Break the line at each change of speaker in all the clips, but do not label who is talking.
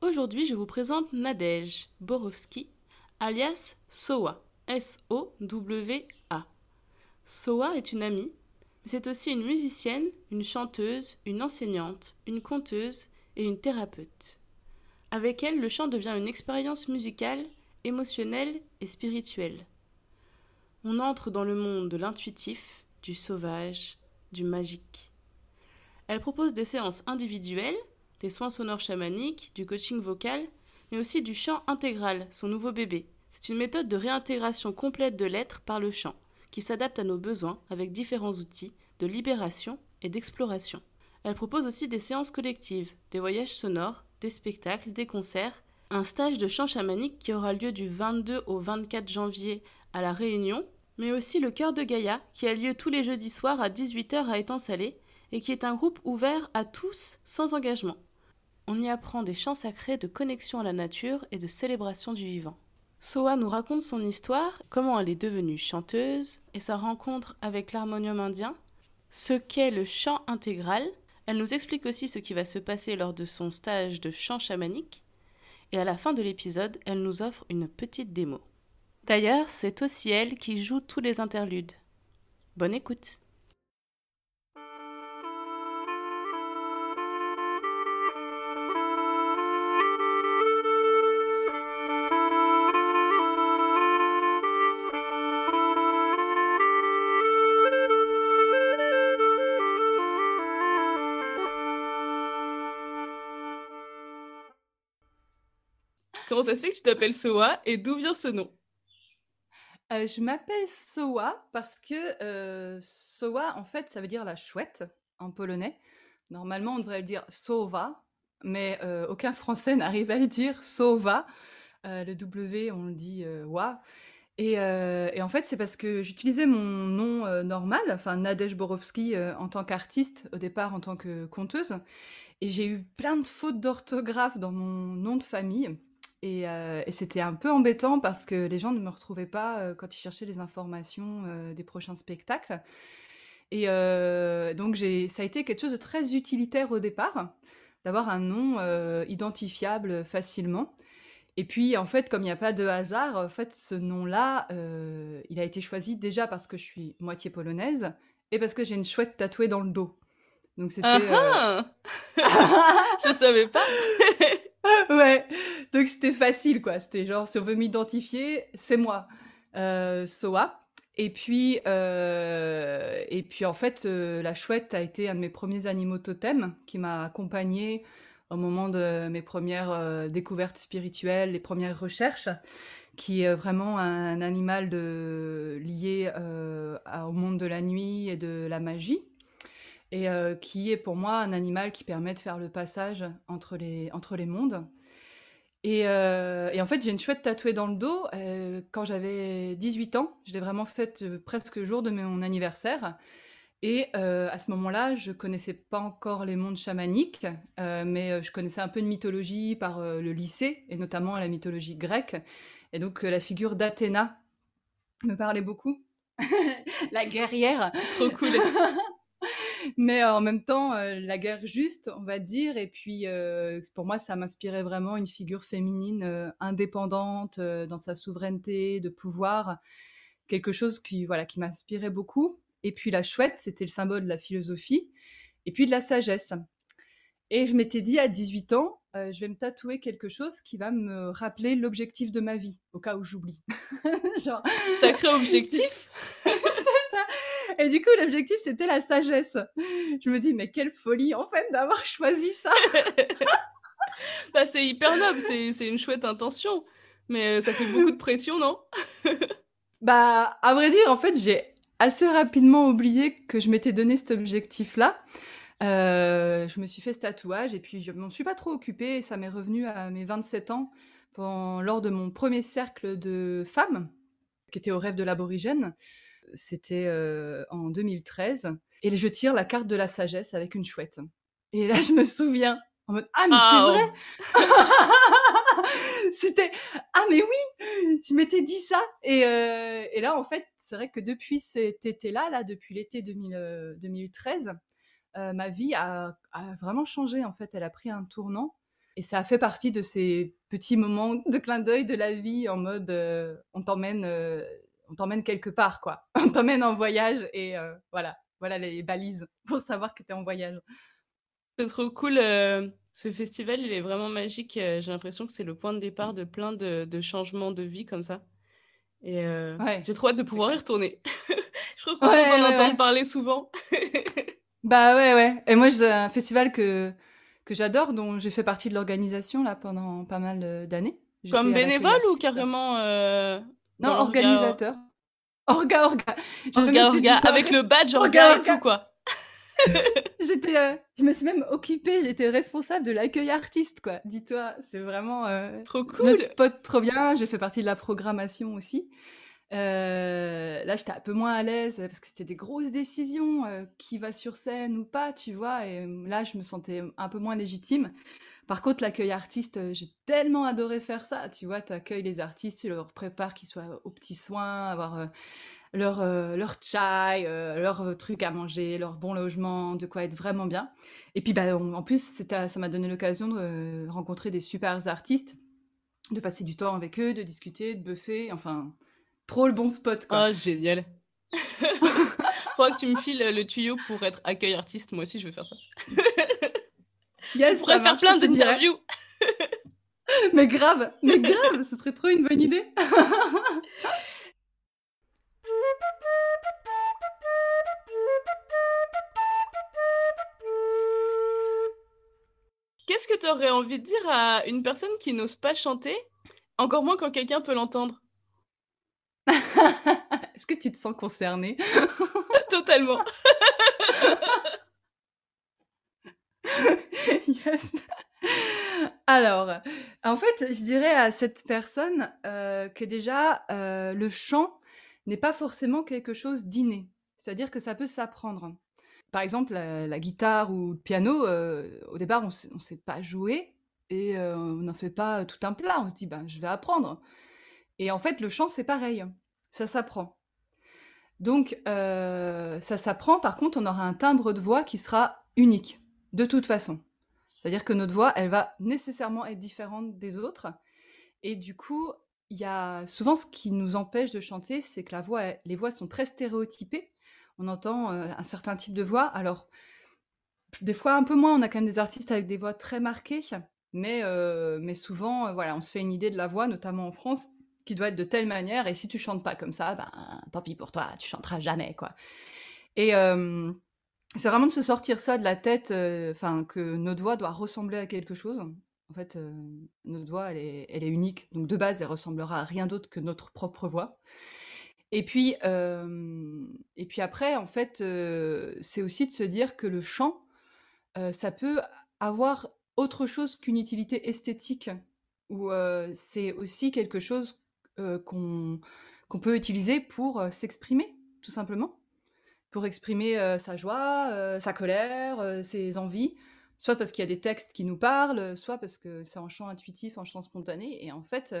Aujourd'hui, je vous présente Nadège Borowski, alias Soa, S-O-W-A. Soa est une amie, mais c'est aussi une musicienne, une chanteuse, une enseignante, une conteuse et une thérapeute. Avec elle, le chant devient une expérience musicale, émotionnelle et spirituelle. On entre dans le monde de l'intuitif, du sauvage, du magique. Elle propose des séances individuelles des soins sonores chamaniques, du coaching vocal, mais aussi du chant intégral, son nouveau bébé. C'est une méthode de réintégration complète de l'être par le chant, qui s'adapte à nos besoins avec différents outils de libération et d'exploration. Elle propose aussi des séances collectives, des voyages sonores, des spectacles, des concerts, un stage de chant chamanique qui aura lieu du 22 au 24 janvier à La Réunion, mais aussi le Cœur de Gaïa qui a lieu tous les jeudis soirs à 18h à Étang-Salé et qui est un groupe ouvert à tous sans engagement. On y apprend des chants sacrés de connexion à la nature et de célébration du vivant. Soa nous raconte son histoire, comment elle est devenue chanteuse et sa rencontre avec l'harmonium indien, ce qu'est le chant intégral. Elle nous explique aussi ce qui va se passer lors de son stage de chant chamanique. Et à la fin de l'épisode, elle nous offre une petite démo. D'ailleurs, c'est aussi elle qui joue tous les interludes. Bonne écoute! Comment ça se fait que tu t'appelles Soa et d'où vient ce nom?
Euh, Je m'appelle Soa parce que euh, Soa, en fait, ça veut dire la chouette en polonais. Normalement, on devrait le dire Sova, mais euh, aucun Français n'arrive à le dire Sova. le W, on le dit Wa. Et, et, en fait, c'est parce que j'utilisais mon nom normal, enfin Nadège Borowski, en tant qu'artiste, au départ en tant que conteuse. Et j'ai eu plein de fautes d'orthographe dans mon nom de famille. Euh, et, c'était un peu embêtant parce que les gens ne me retrouvaient pas euh, quand ils cherchaient les informations euh, des prochains spectacles. Et donc ça a été quelque chose de très utilitaire au départ, d'avoir un nom identifiable facilement. Et puis en fait, comme il n'y a pas de hasard, en fait, ce nom-là, il a été choisi déjà parce que je suis moitié polonaise et parce que j'ai une chouette tatouée dans le dos.
Donc c'était. Ah ah je savais pas.
ouais, donc c'était facile quoi. C'était genre, si on veut m'identifier, c'est moi, euh, Soa. Et puis, euh, et puis en fait, euh, la chouette a été un de mes premiers animaux totems qui m'a accompagnée au moment de mes premières découvertes spirituelles, les premières recherches, qui est vraiment un, animal de, lié au monde de la nuit et de la magie et qui est pour moi un animal qui permet de faire le passage entre les, entre les mondes. Et, et en fait, j'ai une chouette tatouée dans le dos. quand j'avais 18 ans, je l'ai vraiment faite presque le jour de mon anniversaire. Et à ce moment-là, je connaissais pas encore les mondes chamaniques, mais je connaissais un peu de mythologie par le lycée, et notamment la mythologie grecque. Et donc la figure d'Athéna me parlait beaucoup. la guerrière.
Trop cool.
mais en même temps, euh, la guerre juste, on va dire. Et puis, euh, pour moi, ça m'inspirait vraiment une figure féminine euh, indépendante dans sa souveraineté, de pouvoir, quelque chose qui, voilà, qui m'inspirait beaucoup. Et puis, la chouette, c'était le symbole de la philosophie et puis de la sagesse. Et je m'étais dit à 18 ans, je vais me tatouer quelque chose qui va me rappeler l'objectif de ma vie, au cas où j'oublie.
Genre... Sacré objectif
et du coup, l'objectif, c'était la sagesse. Je me dis, mais quelle folie, en fait, d'avoir choisi ça.
bah, c'est hyper noble, c'est une chouette intention. Mais euh, ça fait beaucoup de pression, non?
Bah, à vrai dire, en fait, j'ai assez rapidement oublié que je m'étais donné cet objectif-là. je me suis fait ce tatouage et puis je m'en suis pas trop occupée. ça m'est revenu à mes 27 ans lors de mon premier cercle de femmes qui était au rêve de l'aborigène. C'était en 2013. Et je tire la carte de la sagesse avec une chouette. Et là, je me souviens en mode Ah, mais c'est vrai C'était Ah, mais oui Je m'étais dit ça. Et, et là, en fait, c'est vrai que depuis cet été-là, là, depuis l'été 2013, ma vie a, a, vraiment changé. En fait, elle a pris un tournant. Et ça a fait partie de ces petits moments de clin d'œil de la vie en mode on t'emmène on t'emmène quelque part quoi. On t'emmène en voyage et voilà, voilà les balises pour savoir que tu es en voyage.
C'est trop cool. ce festival, il est vraiment magique. J'ai l'impression que c'est le point de départ de plein de, changements de vie comme ça. Et j'ai trop hâte de pouvoir y retourner. Je crois qu'on ouais, en entendre parler souvent.
bah ouais, ouais. Et moi, c'est un festival que, que j'adore, dont j'ai fait partie de l'organisation là pendant pas mal d'années.
Comme bénévole ou carrément euh,
Non, organisateur. Orga, orga.
Orga, orga. Avec le badge orga, et tout, quoi.
j'étais, euh, je me suis même occupée, j'étais responsable de l'accueil artiste, quoi. Dis-toi, c'est vraiment
euh, trop cool.
spot trop bien. J'ai fait partie de la programmation aussi. Euh, là, j'étais un peu moins à l'aise parce que c'était des grosses décisions, qui va sur scène ou pas, tu vois. Et là, je me sentais un peu moins légitime. Par contre, l'accueil artiste, euh, j'ai tellement adoré faire ça. Tu vois, tu accueilles les artistes, tu leur prépares qu'ils soient aux petits soins, avoir leur, leur chai, leur truc à manger, leur bon logement, de quoi être vraiment bien. Et puis, bah, en plus, ça m'a donné l'occasion de rencontrer des super artistes, de passer du temps avec eux, de discuter, de buffer, enfin Trop le bon spot, quoi.
Oh, génial. Faudra que tu me files le tuyau pour être accueil artiste. Moi aussi, je vais faire ça.
yes,
On pourrait faire plein d'interviews.
mais grave, mais grave, ce serait trop une bonne idée.
Qu'est-ce que tu aurais envie de dire à une personne qui n'ose pas chanter, encore moins quand quelqu'un peut l'entendre?
Est-ce que tu te sens concernée?
Totalement.
Alors, en fait, je dirais à cette personne euh, que déjà, euh, le chant n'est pas forcément quelque chose d'inné. C'est-à-dire que ça peut s'apprendre. Par exemple, la, guitare ou le piano, euh, au départ, on ne sait pas jouer et on n'en fait pas tout un plat. On se dit, ben, je vais apprendre. Et en fait, le chant, c'est pareil. Ça s'apprend. Donc, ça s'apprend. Par contre, on aura un timbre de voix qui sera unique, de toute façon. C'est-à-dire que notre voix, elle va nécessairement être différente des autres. Et du coup, il y a souvent ce qui nous empêche de chanter, c'est que les voix sont très stéréotypées. On entend euh, un certain type de voix. Alors, des fois un peu moins, on a quand même des artistes avec des voix très marquées, mais, euh, mais souvent, voilà, on se fait une idée de la voix, notamment en France qui doit être de telle manière, et si tu chantes pas comme ça, ben tant pis pour toi, tu chanteras jamais, quoi. Et euh, c'est vraiment de se sortir ça de la tête, euh, enfin, que notre voix doit ressembler à quelque chose. En fait, euh, notre voix, elle est, unique, donc de base, elle ressemblera à rien d'autre que notre propre voix. Et puis, et puis après, en fait, c'est aussi de se dire que le chant, ça peut avoir autre chose qu'une utilité esthétique, ou c'est aussi quelque chose euh, qu'on peut utiliser pour euh, s'exprimer, tout simplement. Pour exprimer euh, sa joie, sa colère, ses envies, soit parce qu'il y a des textes qui nous parlent, soit parce que c'est en chant intuitif, en chant spontané. Et en fait,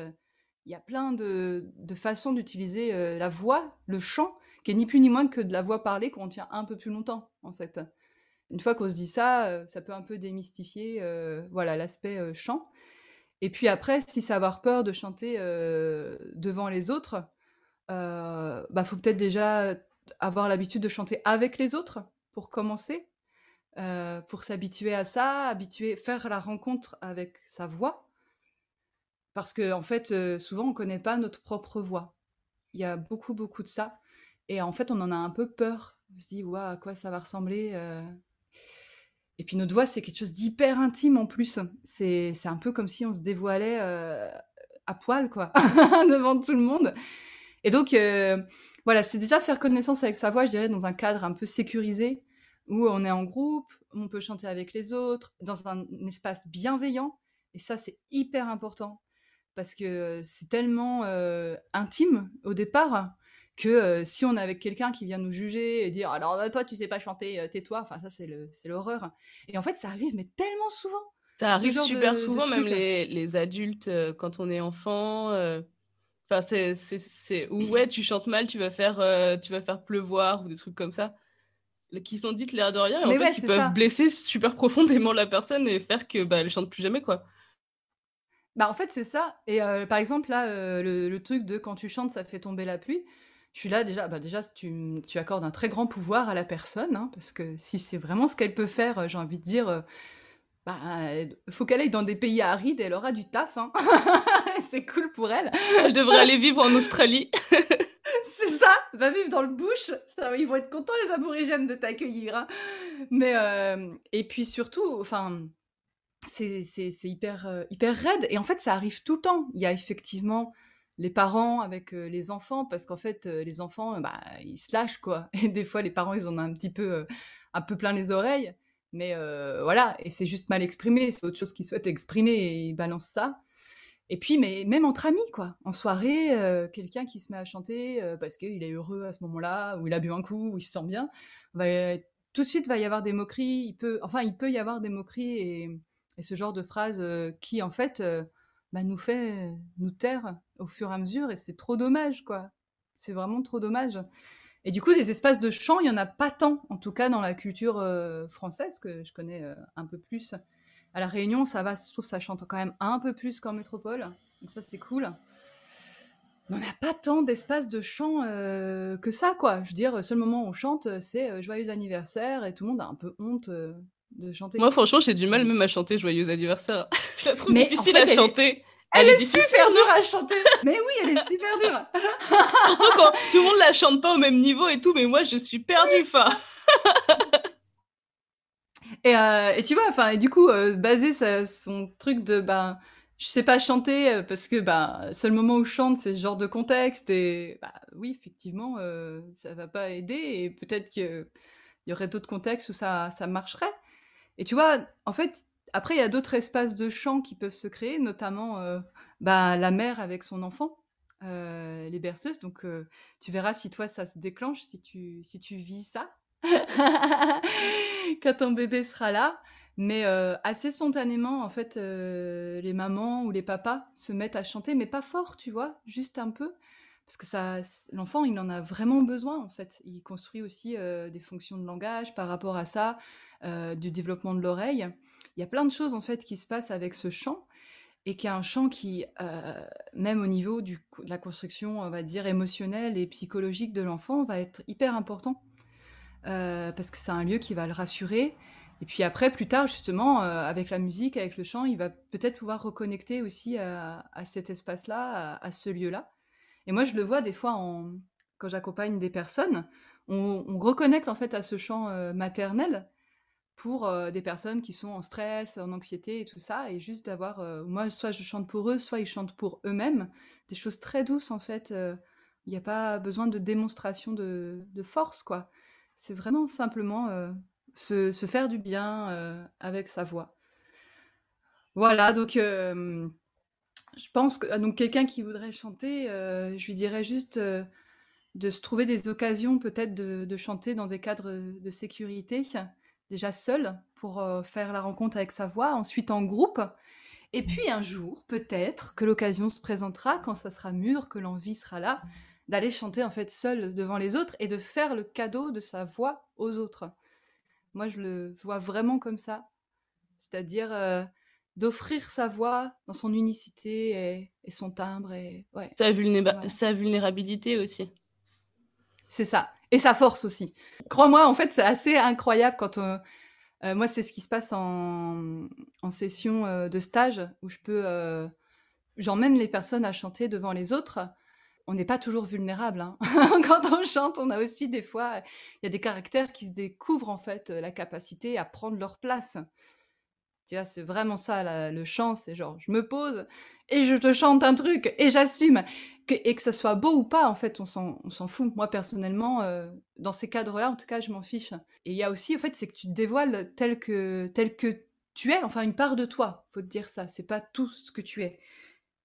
il y a plein de, façons d'utiliser la voix, le chant, qui est ni plus ni moins que de la voix parlée qu'on tient un peu plus longtemps, en fait. Une fois qu'on se dit ça, ça peut un peu démystifier voilà l'aspect chant. Et puis après, si c'est avoir peur de chanter euh, devant les autres, euh, bah faut peut-être déjà avoir l'habitude de chanter avec les autres pour commencer, euh, pour s'habituer à ça, habituer, faire la rencontre avec sa voix, parce que en fait, euh, souvent on connaît pas notre propre voix. Il y a beaucoup beaucoup de ça, et en fait on en a un peu peur. On se dit, ouais, à quoi ça va ressembler et puis notre voix, c'est quelque chose d'hyper intime en plus. C'est un peu comme si on se dévoilait euh, à poil, quoi, devant tout le monde. Et donc, euh, voilà, c'est déjà faire connaissance avec sa voix, je dirais, dans un cadre un peu sécurisé, où on est en groupe, on peut chanter avec les autres, dans un, espace bienveillant. Et ça, c'est hyper important parce que c'est tellement euh, intime au départ que euh, si on est avec quelqu'un qui vient nous juger et dire alors toi tu sais pas chanter, tais-toi, enfin ça c'est l'horreur. Et en fait ça arrive mais tellement souvent.
Ça arrive super souvent, même les, les, adultes quand on est enfant. Enfin, c'est, ou ouais, tu chantes mal, tu vas faire, tu vas faire pleuvoir ou des trucs comme ça qui sont dites l'air de rien, et en fait, ils peuvent blesser super profondément la personne et faire que bah, elle chante plus jamais, quoi.
Bah, en fait, c'est ça. Et euh, par exemple, là, euh, le, truc de quand tu chantes, ça fait tomber la pluie. Je suis là déjà, bah déjà, tu, tu accordes un très grand pouvoir à la personne, hein, parce que si c'est vraiment ce qu'elle peut faire, euh, j'ai envie de dire, bah, faut qu'elle aille dans des pays arides et elle aura du taf. Hein. c'est cool pour elle.
Elle devrait aller vivre en Australie.
c'est ça, va vivre dans le bush. Ça, ils vont être contents les aborigènes de t'accueillir. Hein. Mais euh, et puis surtout, enfin, c'est hyper euh, hyper raide. Et en fait, ça arrive tout le temps. Il y a effectivement les parents avec euh, les enfants parce qu'en fait, les enfants, bah, ils se lâchent quoi. Et des fois, les parents, ils en ont un petit peu un peu plein les oreilles. Mais voilà, et c'est juste mal exprimé. C'est autre chose qu'ils souhaitent exprimer et ils balancent ça. Et puis, mais même entre amis, quoi. En soirée, euh, quelqu'un qui se met à chanter euh, parce qu'il est heureux à ce moment-là, ou il a bu un coup, ou il se sent bien, va, tout de suite va y avoir des moqueries. Il peut, enfin, il peut y avoir des moqueries et, ce genre de phrases euh, qui, en fait, bah, nous fait nous taire au fur et à mesure. Et c'est trop dommage, quoi. C'est vraiment trop dommage. Et du coup, des espaces de chant, il y en a pas tant, en tout cas dans la culture française que je connais un peu plus. À La Réunion, ça va, je trouve ça chante quand même un peu plus qu'en métropole. Donc ça, c'est cool. Mais on n'a pas tant d'espace de chant euh, que ça, quoi. Je veux dire, le seul moment où on chante, c'est euh, Joyeux anniversaire et tout le monde a un peu honte euh, de chanter.
Moi, franchement, j'ai du mal même à chanter Joyeux anniversaire. je la trouve difficile à chanter.
Elle, est, super dure à chanter. mais oui, elle est super dure.
Surtout quand tout le monde la chante pas au même niveau et tout, mais moi, je suis perdue. Enfin.
Et, euh, et tu vois, enfin, et du coup, euh, baser son truc de, ben, je sais pas chanter euh, parce que, ben, seul moment où je chante, c'est ce genre de contexte. Et, bah, oui, effectivement, euh, ça va pas aider. Et peut-être qu'il y aurait d'autres contextes où ça, ça marcherait. Et tu vois, en fait, après, il y a d'autres espaces de chant qui peuvent se créer, notamment euh, bah, la mère avec son enfant, euh, les berceuses. Donc, euh, tu verras si toi, ça se déclenche, si tu, si tu vis ça. quand ton bébé sera là. Mais assez spontanément, en fait, les mamans ou les papas se mettent à chanter, mais pas fort, tu vois, juste un peu. Parce que l'enfant, il en a vraiment besoin, en fait. Il construit aussi des fonctions de langage par rapport à ça, du développement de l'oreille. Il y a plein de choses, en fait, qui se passent avec ce chant et qui est un chant qui, même au niveau de la construction, on va dire, émotionnelle et psychologique de l'enfant, va être hyper important. Euh, parce que c'est un lieu qui va le rassurer. Et puis après, plus tard, justement, euh, avec la musique, avec le chant, il va peut-être pouvoir reconnecter aussi à, cet espace-là, à, ce lieu-là. Et moi, je le vois des fois en, quand j'accompagne des personnes, on, reconnecte en fait à ce chant euh, maternel pour des personnes qui sont en stress, en anxiété et tout ça, et juste d'avoir, moi, soit je chante pour eux, soit ils chantent pour eux-mêmes, des choses très douces en fait. Il n'y a pas besoin de démonstration de, force, quoi. C'est vraiment simplement euh, se, faire du bien euh, avec sa voix. Voilà, donc euh, je pense que donc quelqu'un qui voudrait chanter, je lui dirais juste de se trouver des occasions peut-être de, chanter dans des cadres de sécurité, déjà seul pour faire la rencontre avec sa voix, ensuite en groupe. Et puis un jour, peut-être que l'occasion se présentera quand ça sera mûr, que l'envie sera là, d'aller chanter en fait seul devant les autres et de faire le cadeau de sa voix aux autres. Moi, je le vois vraiment comme ça, c'est-à-dire euh, d'offrir sa voix dans son unicité et, son timbre et ouais.
Sa, sa vulnérabilité aussi.
C'est ça. Et sa force aussi. Crois-moi, en fait, c'est assez incroyable quand on... Euh, moi, c'est ce qui se passe en, en session euh, de stage où je peux... J'emmène les personnes à chanter devant les autres on n'est pas toujours vulnérable. Hein. Quand on chante, on a aussi des fois, il y a des caractères qui se découvrent en fait, euh, la capacité à prendre leur place. C'est vraiment ça, le chant, c'est genre, je me pose et je te chante un truc et j'assume. et que ça soit beau ou pas, en fait, on s'en fout. Moi, personnellement, euh, dans ces cadres-là, en tout cas, je m'en fiche. Et il y a aussi, en fait, c'est que tu te dévoiles tel que, tel que tu es, enfin, une part de toi, faut te dire ça. C'est pas tout ce que tu es.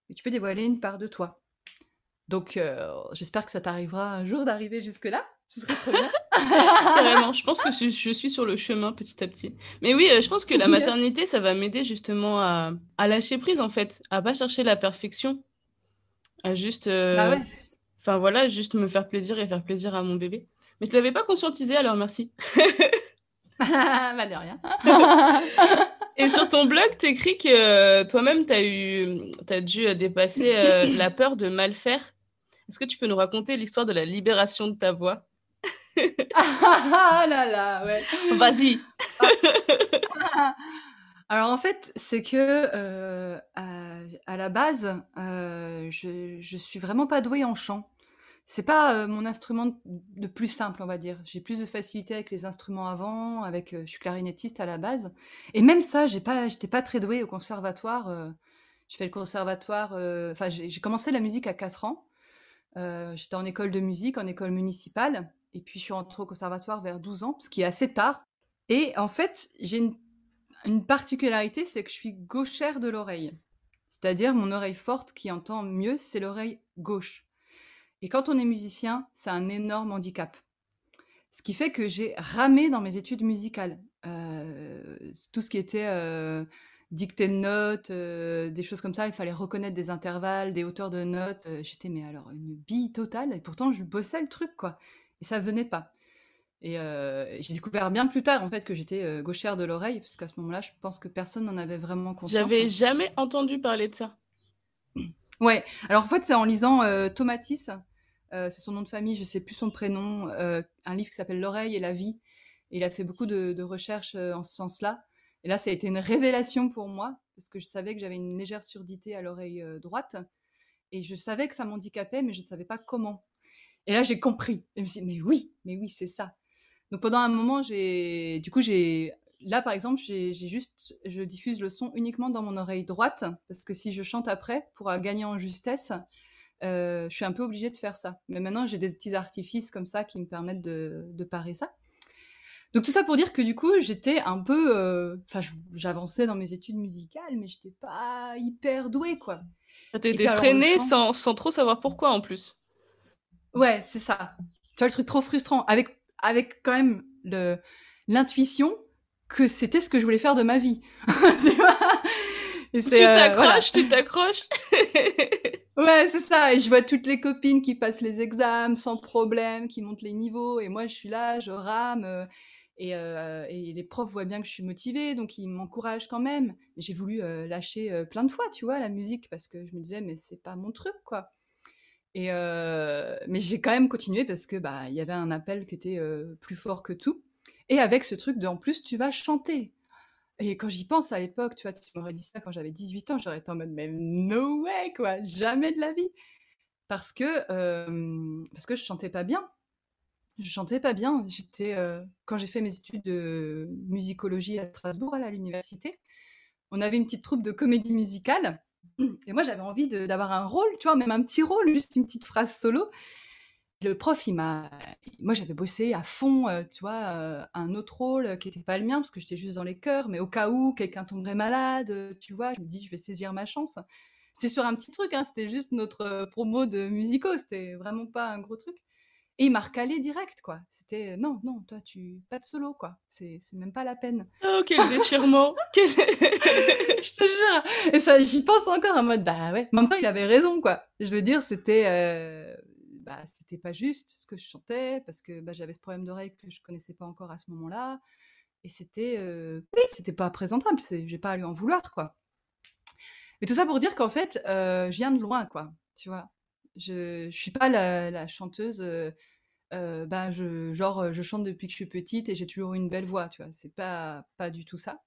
Mais tu peux dévoiler une part de toi. Donc, euh, j'espère que ça t'arrivera un jour d'arriver jusque-là. Ce serait trop bien.
Carrément, je pense que je, suis sur le chemin petit à petit. Mais oui, euh, je pense que la maternité, ça va m'aider justement à, lâcher prise en fait, à pas chercher la perfection, à juste, euh, bah enfin voilà, juste me faire plaisir et faire plaisir à mon bébé. Mais je l'avais pas conscientisé, alors merci.
bah de rien.
et sur ton blog, tu écris que euh, toi-même, tu as, eu, as dû dépasser la peur de mal faire. Est-ce que tu peux nous raconter l'histoire de la libération de ta voix?
Ah là là, ouais.
Vas-y.
Alors en fait, c'est que euh, à, la base, euh, je, je suis vraiment pas douée en chant. C'est pas euh, mon instrument de plus simple, on va dire. J'ai plus de facilité avec les instruments avant, avec je suis clarinettiste à la base. Et même ça, j'ai pas, j'étais pas très douée au conservatoire. je fais le conservatoire. Enfin, j'ai commencé la musique à 4 ans. j'étais en école de musique, en école municipale. Et puis, je suis rentrée au conservatoire vers 12 ans, ce qui est assez tard. Et en fait, j'ai une, particularité, c'est que je suis gauchère de l'oreille. C'est-à-dire, mon oreille forte qui entend mieux, c'est l'oreille gauche. Et quand on est musicien, c'est un énorme handicap. Ce qui fait que j'ai ramé dans mes études musicales. Euh, tout ce qui était euh, dictée de notes, euh, des choses comme ça, il fallait reconnaître des intervalles, des hauteurs de notes. J'étais, mais alors, une bille totale. Et pourtant, je bossais le truc, quoi et ça venait pas. Et euh, j'ai découvert bien plus tard en fait que j'étais euh, gauchère de l'oreille, parce qu'à ce moment-là, je pense que personne n'en avait vraiment conscience.
J'avais jamais entendu parler de ça.
Ouais, alors en fait, c'est en lisant euh, Tomatis, c'est son nom de famille, je sais plus son prénom, un livre qui s'appelle L'oreille et la vie. Et il a fait beaucoup de, de recherches en ce sens-là. Et là, ça a été une révélation pour moi, parce que je savais que j'avais une légère surdité à l'oreille droite. Et je savais que ça m'handicapait, mais je ne savais pas comment. Et là, j'ai compris. Et je me suis dit, mais oui, mais oui, c'est ça. Donc pendant un moment, j'ai, du coup, j'ai, là par exemple, j'ai juste, je diffuse le son uniquement dans mon oreille droite parce que si je chante après, pour gagner en justesse, euh, je suis un peu obligée de faire ça. Mais maintenant, j'ai des petits artifices comme ça qui me permettent de, de parer ça. Donc tout ça pour dire que du coup, j'étais un peu, euh, enfin, j'avançais dans mes études musicales, mais j'étais pas hyper douée, quoi.
T'étais freinée sans, sans trop savoir pourquoi en plus.
Ouais, c'est ça. Tu vois, le truc trop frustrant, avec, avec quand même le, l'intuition que c'était ce que je voulais faire de ma vie.
tu tu euh, t'accroches, tu t'accroches.
ouais, c'est ça. Et je vois toutes les copines qui passent les examens sans problème, qui montent les niveaux, et moi je suis là, je rame. Euh, et, euh, et, les profs voient bien que je suis motivée, donc ils m'encouragent quand même. J'ai voulu lâcher plein de fois, tu vois, la musique, parce que je me disais, mais c'est pas mon truc, quoi. Euh, mais j'ai quand même continué parce que bah il y avait un appel qui était euh, plus fort que tout. Et avec ce truc de en plus tu vas chanter. Et quand j'y pense à l'époque, tu vois, tu m'aurais dit ça quand j'avais 18 ans, j'aurais été en mode mais no way quoi, jamais de la vie. Parce que euh, parce que je chantais pas bien. Je chantais pas bien. J'étais quand j'ai fait mes études de musicologie à Strasbourg à l'université, on avait une petite troupe de comédie musicale et moi, j'avais envie d'avoir un rôle, tu vois, même un petit rôle, juste une petite phrase solo. Le prof, il m'a. Moi, j'avais bossé à fond, euh, tu vois, euh, un autre rôle qui n'était pas le mien, parce que j'étais juste dans les chœurs, mais au cas où quelqu'un tomberait malade, euh, tu vois, je me dis, je vais saisir ma chance. C'était sur un petit truc, hein, c'était juste notre promo de musico, c'était vraiment pas un gros truc. Et il m'a recalé direct, quoi. C'était non, non, toi, tu pas de solo, quoi. C'est même pas la peine.
Oh, quel déchirement
Je te jure. Et ça, j'y pense encore en mode, bah ouais. Maintenant, il avait raison, quoi. Je veux dire, c'était, euh, bah, c'était pas juste ce que je chantais parce que bah, j'avais ce problème d'oreille que je connaissais pas encore à ce moment-là. Et c'était, euh... oui, c'était pas présentable. J'ai pas à lui en vouloir, quoi. Mais tout ça pour dire qu'en fait, euh, je viens de loin, quoi. Tu vois. Je, je suis pas la, chanteuse. Euh, euh, ben je, genre, je chante depuis que je suis petite et j'ai toujours une belle voix, tu vois. C'est pas, pas du tout ça.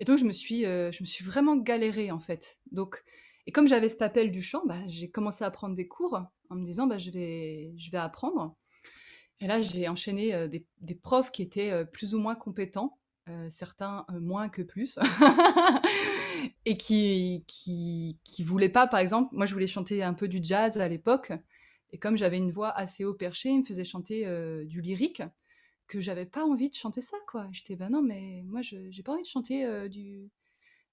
Et donc, je me suis, euh, je me suis vraiment galérée, en fait. Donc, et comme j'avais cet appel du chant, bah, j'ai commencé à prendre des cours en me disant, bah, je, vais, je vais apprendre. Et là, j'ai enchaîné des, des, profs qui étaient plus ou moins compétents. certains moins que plus, et qui, qui, qui voulaient pas, par exemple, moi je voulais chanter un peu du jazz à l'époque, et comme j'avais une voix assez haut perché, il me faisait chanter du lyrique, que j'avais pas envie de chanter ça, quoi. J'étais, ben non, mais moi j'ai pas envie de chanter du,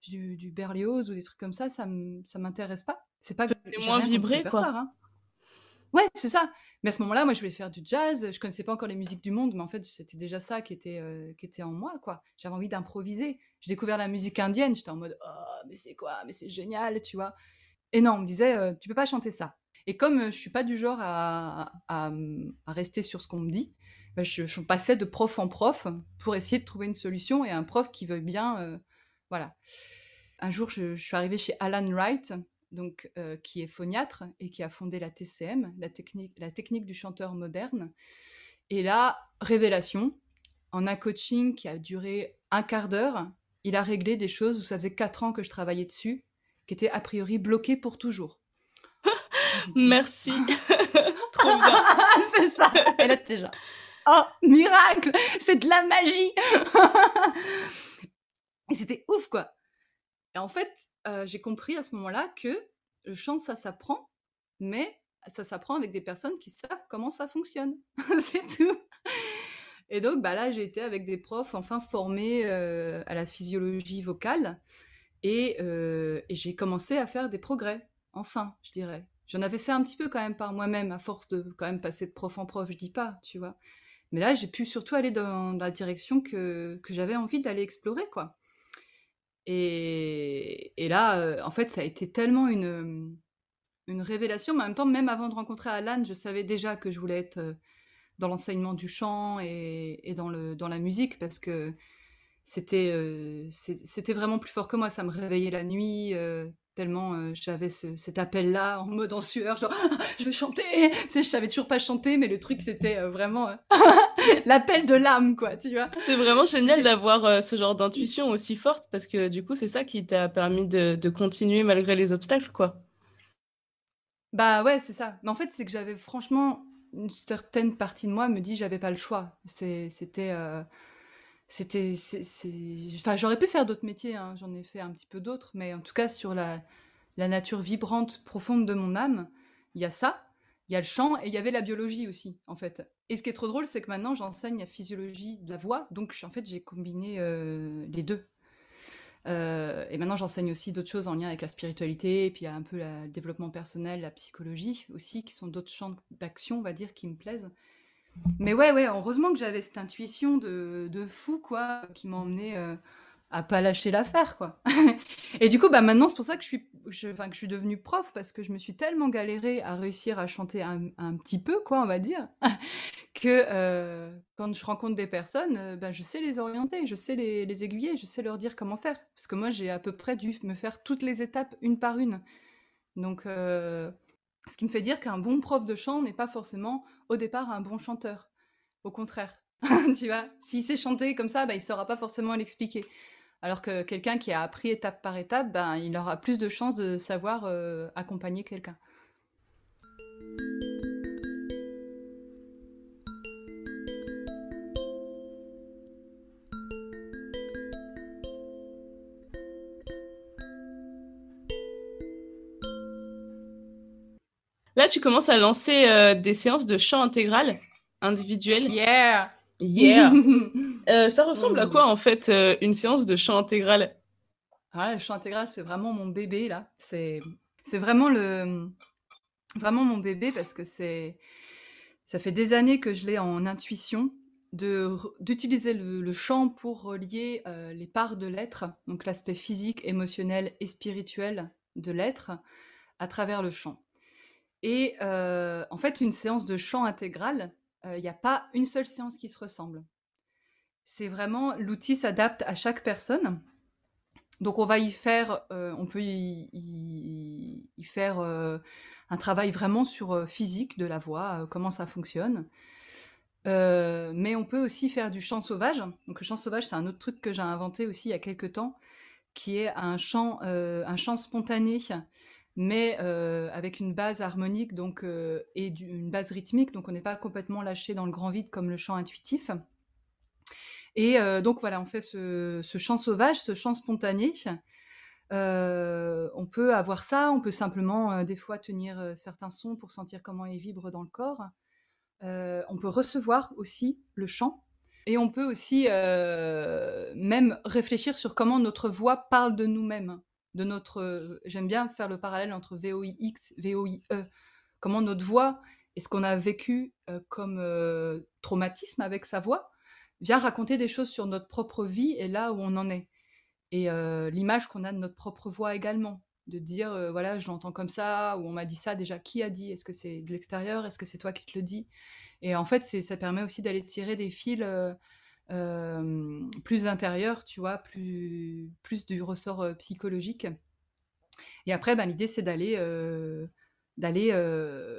du, du, Berlioz ou des trucs comme ça, ça m'intéresse pas. C'est pas que
moins vibré, quoi.
Hein. Ouais, c'est ça. Mais à ce moment-là, moi, je voulais faire du jazz. Je connaissais pas encore les musiques du monde, mais en fait, c'était déjà ça qui était, euh, qui était en moi, quoi. J'avais envie d'improviser. J'ai découvert la musique indienne. J'étais en mode, oh, mais c'est quoi? Mais c'est génial, tu vois. Et non, on me disait, euh, tu peux pas chanter ça. Et comme euh, je suis pas du genre à, à, à rester sur ce qu'on me dit, bah, je, je, passais de prof en prof pour essayer de trouver une solution et un prof qui veut bien, voilà. Un jour, je, je suis arrivée chez Alan Wright, donc, euh, qui est phoniatre et qui a fondé la TCM, la technique, la technique du chanteur moderne. Et là, révélation, en un coaching qui a duré un quart d'heure, il a réglé des choses où ça faisait quatre ans que je travaillais dessus, qui étaient a priori bloquées pour toujours.
Merci. Trop bien.
c'est ça. Elle est déjà. Oh, miracle C'est de la magie Et c'était ouf, quoi. En fait, euh, j'ai compris à ce moment-là que le chant, ça s'apprend, mais ça s'apprend avec des personnes qui savent comment ça fonctionne. c'est tout. Et donc, bah là, j'ai été avec des profs enfin formés euh, à la physiologie vocale euh, et, j'ai commencé à faire des progrès. Enfin, je dirais. J'en avais fait un petit peu quand même par moi-même, à force de quand même passer de prof en prof, je dis pas, tu vois. Mais là, j'ai pu surtout aller dans la direction que, que j'avais envie d'aller explorer, quoi. Et, là, euh, en fait, ça a été tellement une, une révélation. Mais en même temps, même avant de rencontrer Alan, je savais déjà que je voulais être euh, dans l'enseignement du chant et, dans, le, dans la musique parce que c'était euh, c'était vraiment plus fort que moi. Ça me réveillait la nuit tellement j'avais cet appel-là en mode en sueur, genre je veux chanter. Tu sais, je savais toujours pas chanter, mais le truc c'était vraiment l'appel de l'âme, quoi, tu vois.
C'est vraiment génial d'avoir euh, ce genre d'intuition aussi forte parce que du coup, c'est ça qui t'a permis de, continuer malgré les obstacles, quoi.
Bah ouais, c'est ça. Mais en fait, c'est que j'avais franchement une certaine partie de moi me dit j'avais pas le choix. C'était. C'était. Enfin, j'aurais pu faire d'autres métiers, hein. j'en ai fait un petit peu d'autres, mais en tout cas, sur la, la nature vibrante, profonde de mon âme, il y a ça il y a le chant et il y avait la biologie aussi, en fait. Et ce qui est trop drôle, c'est que maintenant, j'enseigne la physiologie de la voix, donc en fait, j'ai combiné euh, les deux. Euh, et maintenant, j'enseigne aussi d'autres choses en lien avec la spiritualité, et puis il y a un peu le développement personnel, la psychologie aussi, qui sont d'autres champs d'action, on va dire, qui me plaisent. Mais ouais, ouais, heureusement que j'avais cette intuition de, de, fou, quoi, qui m'a emmené euh, à pas lâcher l'affaire, quoi. et du coup, bah maintenant, c'est pour ça que je suis, je, que je suis devenue prof, parce que je me suis tellement galérée à réussir à chanter un, un petit peu, quoi, on va dire, que euh, quand je rencontre des personnes, euh, bah, je sais les orienter, je sais les, les, aiguiller, je sais leur dire comment faire. Parce que moi, j'ai à peu près dû me faire toutes les étapes une par une. Donc, euh, ce qui me fait dire qu'un bon prof de chant n'est pas forcément, au départ, un bon chanteur. Au contraire. tu vois, s'il sait chanter comme ça, bah, il ne saura pas forcément l'expliquer. Alors que quelqu'un qui a appris étape par étape, ben, il aura plus de chances de savoir euh, accompagner quelqu'un.
Là, tu commences à lancer euh, des séances de chant intégral individuel.
Yeah!
Yeah. Euh, ça ressemble à quoi en fait euh, une séance de chant intégral?
Ah, Le chant intégral, c'est vraiment mon bébé là. C'est c'est vraiment le vraiment mon bébé parce que c'est ça fait des années que je l'ai en intuition de d'utiliser le, chant pour relier euh, les parts de l'être, donc l'aspect physique, émotionnel et spirituel de l'être à travers le chant. Et en fait, une séance de chant intégral, il n'y a pas une seule séance qui se ressemble. C'est vraiment l'outil s'adapte à chaque personne. Donc on va y faire, on peut y, faire un travail vraiment sur physique de la voix, comment ça fonctionne. mais on peut aussi faire du chant sauvage. Donc le chant sauvage, c'est un autre truc que j'ai inventé aussi il y a quelques temps, qui est un chant spontané mais euh, avec une base harmonique donc, euh, et une base rythmique, donc on n'est pas complètement lâché dans le grand vide comme le chant intuitif. Et donc voilà, on fait ce, chant sauvage, ce chant spontané. on peut avoir ça, on peut simplement des fois tenir certains sons pour sentir comment ils vibrent dans le corps. on peut recevoir aussi le chant. Et on peut aussi même réfléchir sur comment notre voix parle de nous-mêmes. De notre, j'aime bien faire le parallèle entre VOIX, VOIE. Comment notre voix et ce qu'on a vécu comme traumatisme avec sa voix vient raconter des choses sur notre propre vie et là où on en est. Et l'image qu'on a de notre propre voix également, de dire voilà, je l'entends comme ça, ou on m'a dit ça déjà, qui a dit? Est-ce que c'est de l'extérieur? Est-ce que c'est toi qui te le dis? Et en fait, ça permet aussi d'aller tirer des fils plus intérieurs, tu vois, plus, plus du ressort psychologique. Et après, ben, l'idée, c'est d'aller d'aller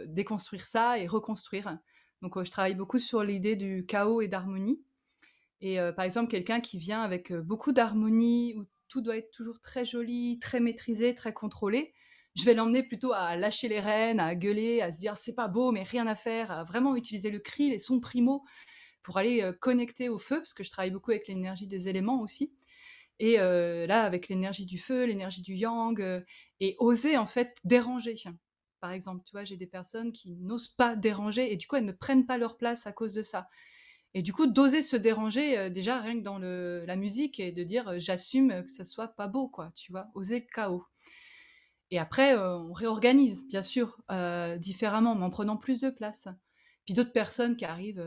déconstruire ça et reconstruire. Donc, je travaille beaucoup sur l'idée du chaos et d'harmonie. Et par exemple, quelqu'un qui vient avec beaucoup d'harmonie, où tout doit être toujours très joli, très maîtrisé, très contrôlé, je vais l'emmener plutôt à lâcher les rênes, à gueuler, à se dire c'est pas beau, mais rien à faire, à vraiment utiliser le cri, les sons primo pour aller connecter au feu, parce que je travaille beaucoup avec l'énergie des éléments aussi. Et là, avec l'énergie du feu, l'énergie du yang, et oser en fait déranger. Par exemple, tu vois, j'ai des personnes qui n'osent pas déranger et du coup, elles ne prennent pas leur place à cause de ça. Et du coup, d'oser se déranger, euh, déjà rien que dans le, la musique, et de dire euh, j'assume que ça soit pas beau, quoi, tu vois, oser le chaos. Et après, euh, on réorganise, bien sûr, différemment, mais en prenant plus de place. Puis d'autres personnes qui arrivent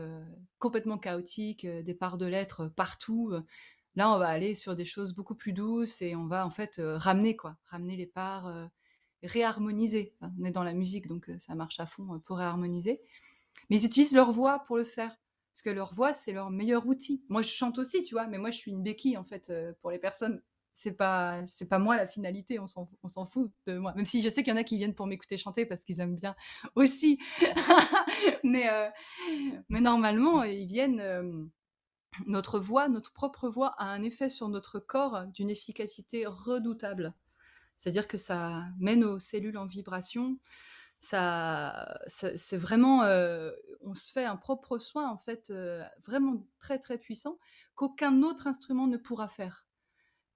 complètement chaotiques, des parts de lettres partout. là, on va aller sur des choses beaucoup plus douces et on va en fait ramener, quoi, ramener les parts, réharmoniser. on est dans la musique, donc ça marche à fond pour réharmoniser. Mais ils utilisent leur voix pour le faire. Parce que leur voix, c'est leur meilleur outil. Moi, je chante aussi, tu vois, mais moi, je suis une béquille, en fait, euh, pour les personnes. C'est pas, c'est pas moi la finalité, on s'en, on s'en fout de moi. Même si je sais qu'il y en a qui viennent pour m'écouter chanter parce qu'ils aiment bien aussi. mais, euh, mais normalement, ils viennent. Euh, notre voix, notre propre voix, a un effet sur notre corps d'une efficacité redoutable. C'est-à-dire que ça met nos cellules en vibration, ça, c'est vraiment, euh, on se fait un propre soin en fait, vraiment très très puissant qu'aucun autre instrument ne pourra faire.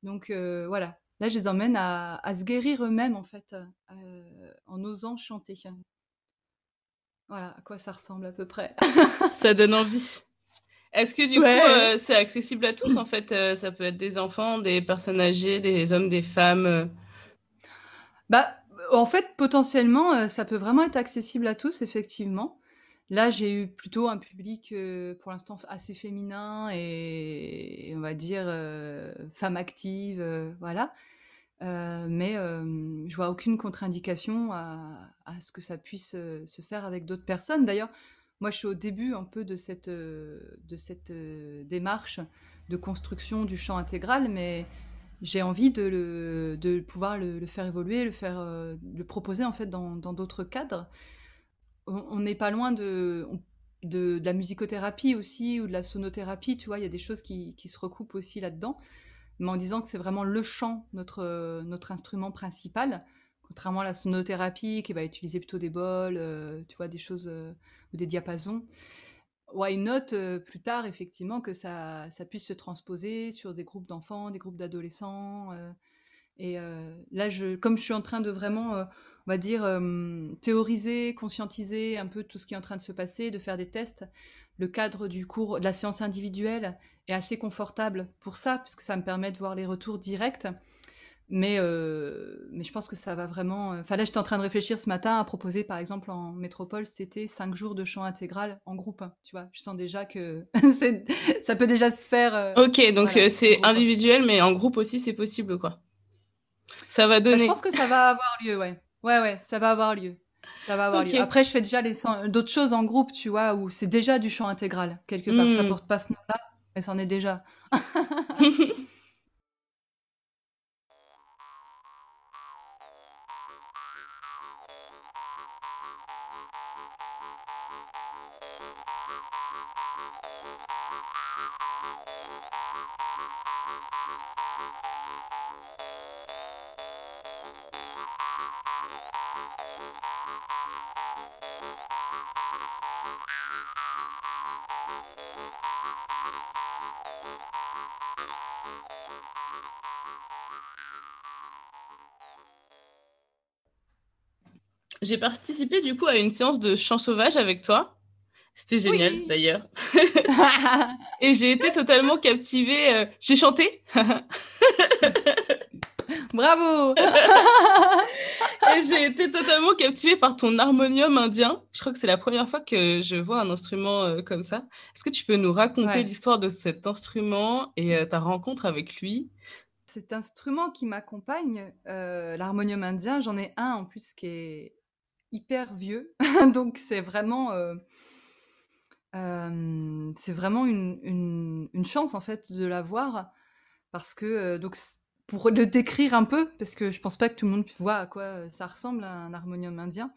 Donc euh, voilà, là je les emmène à, se guérir eux-mêmes en fait, en osant chanter. Voilà à quoi ça ressemble à peu près.
ça donne envie. Est-ce que du coup c'est accessible à tous en fait Ça peut être des enfants, des personnes âgées, des hommes, des femmes.
Bah en fait, potentiellement, euh, ça peut vraiment être accessible à tous, effectivement. Là, j'ai eu plutôt un public, euh, pour l'instant, assez féminin et, on va dire euh, femme active, voilà. mais je vois aucune contre-indication à, ce que ça puisse se faire avec d'autres personnes. D'ailleurs, moi, je suis au début un peu de cette, de cette démarche de construction du champ intégral, mais j'ai envie de, le, de pouvoir le, faire évoluer, le faire, euh, le proposer en fait dans d'autres cadres. On n'est pas loin de, de, la musicothérapie aussi ou de la sonothérapie, tu vois, il y a des choses qui, qui se recoupent aussi là-dedans, mais en disant que c'est vraiment le chant, notre, notre instrument principal, contrairement à la sonothérapie qui va utiliser plutôt des bols, euh, tu vois, des choses euh, ou des diapasons why not euh, plus tard, effectivement, que ça, ça, puisse se transposer sur des groupes d'enfants, des groupes d'adolescents. Et là, je, comme je suis en train de vraiment, on va dire, théoriser, conscientiser un peu tout ce qui est en train de se passer, de faire des tests, le cadre du cours, de la séance individuelle est assez confortable pour ça, puisque ça me permet de voir les retours directs. Mais, euh, mais je pense que ça va vraiment. Euh, enfin, là, j'étais en train de réfléchir ce matin à proposer, par exemple, en métropole, c'était cinq jours de chant intégral en groupe. Hein, tu vois, je sens déjà que ça peut déjà se faire. Euh,
ok, donc c'est individuel, mais en groupe aussi, c'est possible, quoi. Ça va bah, donner.
je pense que ça va avoir lieu, ouais. Ouais, ouais, ça va avoir lieu. Ça va avoir lieu. Après, je fais déjà d'autres choses en groupe, tu vois, où c'est déjà du chant intégral, quelque part. Ça hmm. porte pas ce nom-là, mais c'en est déjà.
J'ai participé du coup à une séance de chant sauvage avec toi. C'était génial
Oui.
d'ailleurs. Et j'ai été totalement captivée. euh, J'ai chanté.
Bravo
Et j'ai été totalement captivée par ton harmonium indien. Je crois que c'est la première fois que je vois un instrument euh, comme ça. Est-ce que tu peux nous raconter
Ouais.
l'histoire de cet instrument et euh, ta rencontre avec lui?
Cet instrument qui m'accompagne, euh, l'harmonium indien, j'en ai un en plus qui est hyper vieux. Donc c'est vraiment, euh, euh, vraiment une, une- chance en fait de l'avoir. Parce que, euh, donc, pour le décrire un peu, parce que je pense pas que tout le monde voit à quoi ça ressemble un harmonium indien.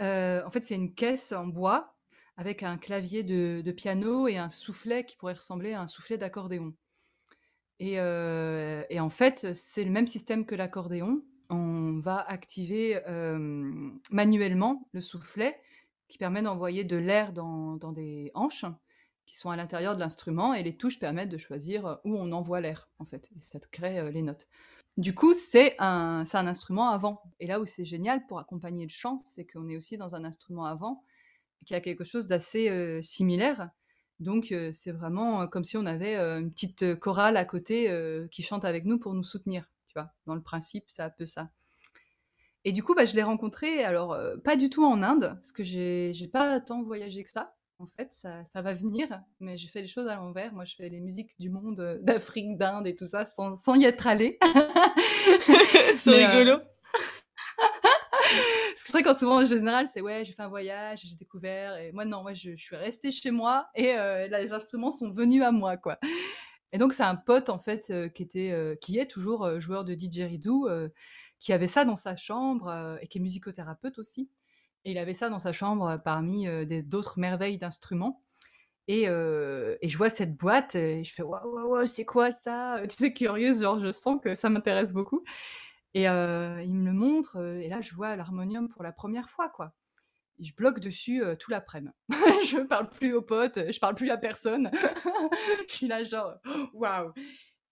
en fait, c'est une caisse en bois avec un clavier de, piano et un soufflet qui pourrait ressembler à un soufflet d'accordéon. Et, et en fait, c'est le même système que l'accordéon. On va activer euh, manuellement le soufflet qui permet d'envoyer de l'air dans, des hanches qui sont à l'intérieur de l'instrument et les touches permettent de choisir euh, où on envoie l'air en fait et ça crée euh, les notes. Du coup, c'est un, instrument à vent. Et là où c'est génial pour accompagner le chant, c'est qu'on est aussi dans un instrument à vent qui a quelque chose d'assez similaire. Donc, c'est vraiment comme si on avait une petite chorale à côté qui chante avec nous pour nous soutenir. Tu vois, dans le principe, c'est un peu ça. Et du coup, bah, je l'ai rencontré, alors euh, pas du tout en Inde, parce que j'ai pas tant voyagé que ça. En fait, ça, ça va venir, mais je fais les choses à l'envers. Moi, je fais les musiques du monde, euh, d'Afrique, d'Inde et tout ça, sans, sans y être allée.
C'est
euh,
rigolo.
c'est vrai qu'en souvent, en général, c'est ouais, j'ai fait un voyage, j'ai découvert. Et moi, non, moi, je, je suis restée chez moi et euh, là, les instruments sont venus à moi, quoi. Et donc, c'est un pote, en fait, euh, qui, était, euh, qui est toujours euh, joueur de didgeridoo, qui avait ça dans sa chambre et qui est musicothérapeute aussi. Et il avait ça dans sa chambre parmi d'autres merveilles d'instruments. Et, je vois cette boîte et je fais waouh, waouh, waouh, c'est quoi ça? Tu sais, curieuse, genre, je sens que ça m'intéresse beaucoup. Et il me le montre, et là, je vois l'harmonium pour la première fois, quoi. Je bloque dessus euh, tout l'après-midi. je parle plus aux potes, je parle plus à personne. je suis là, genre, waouh.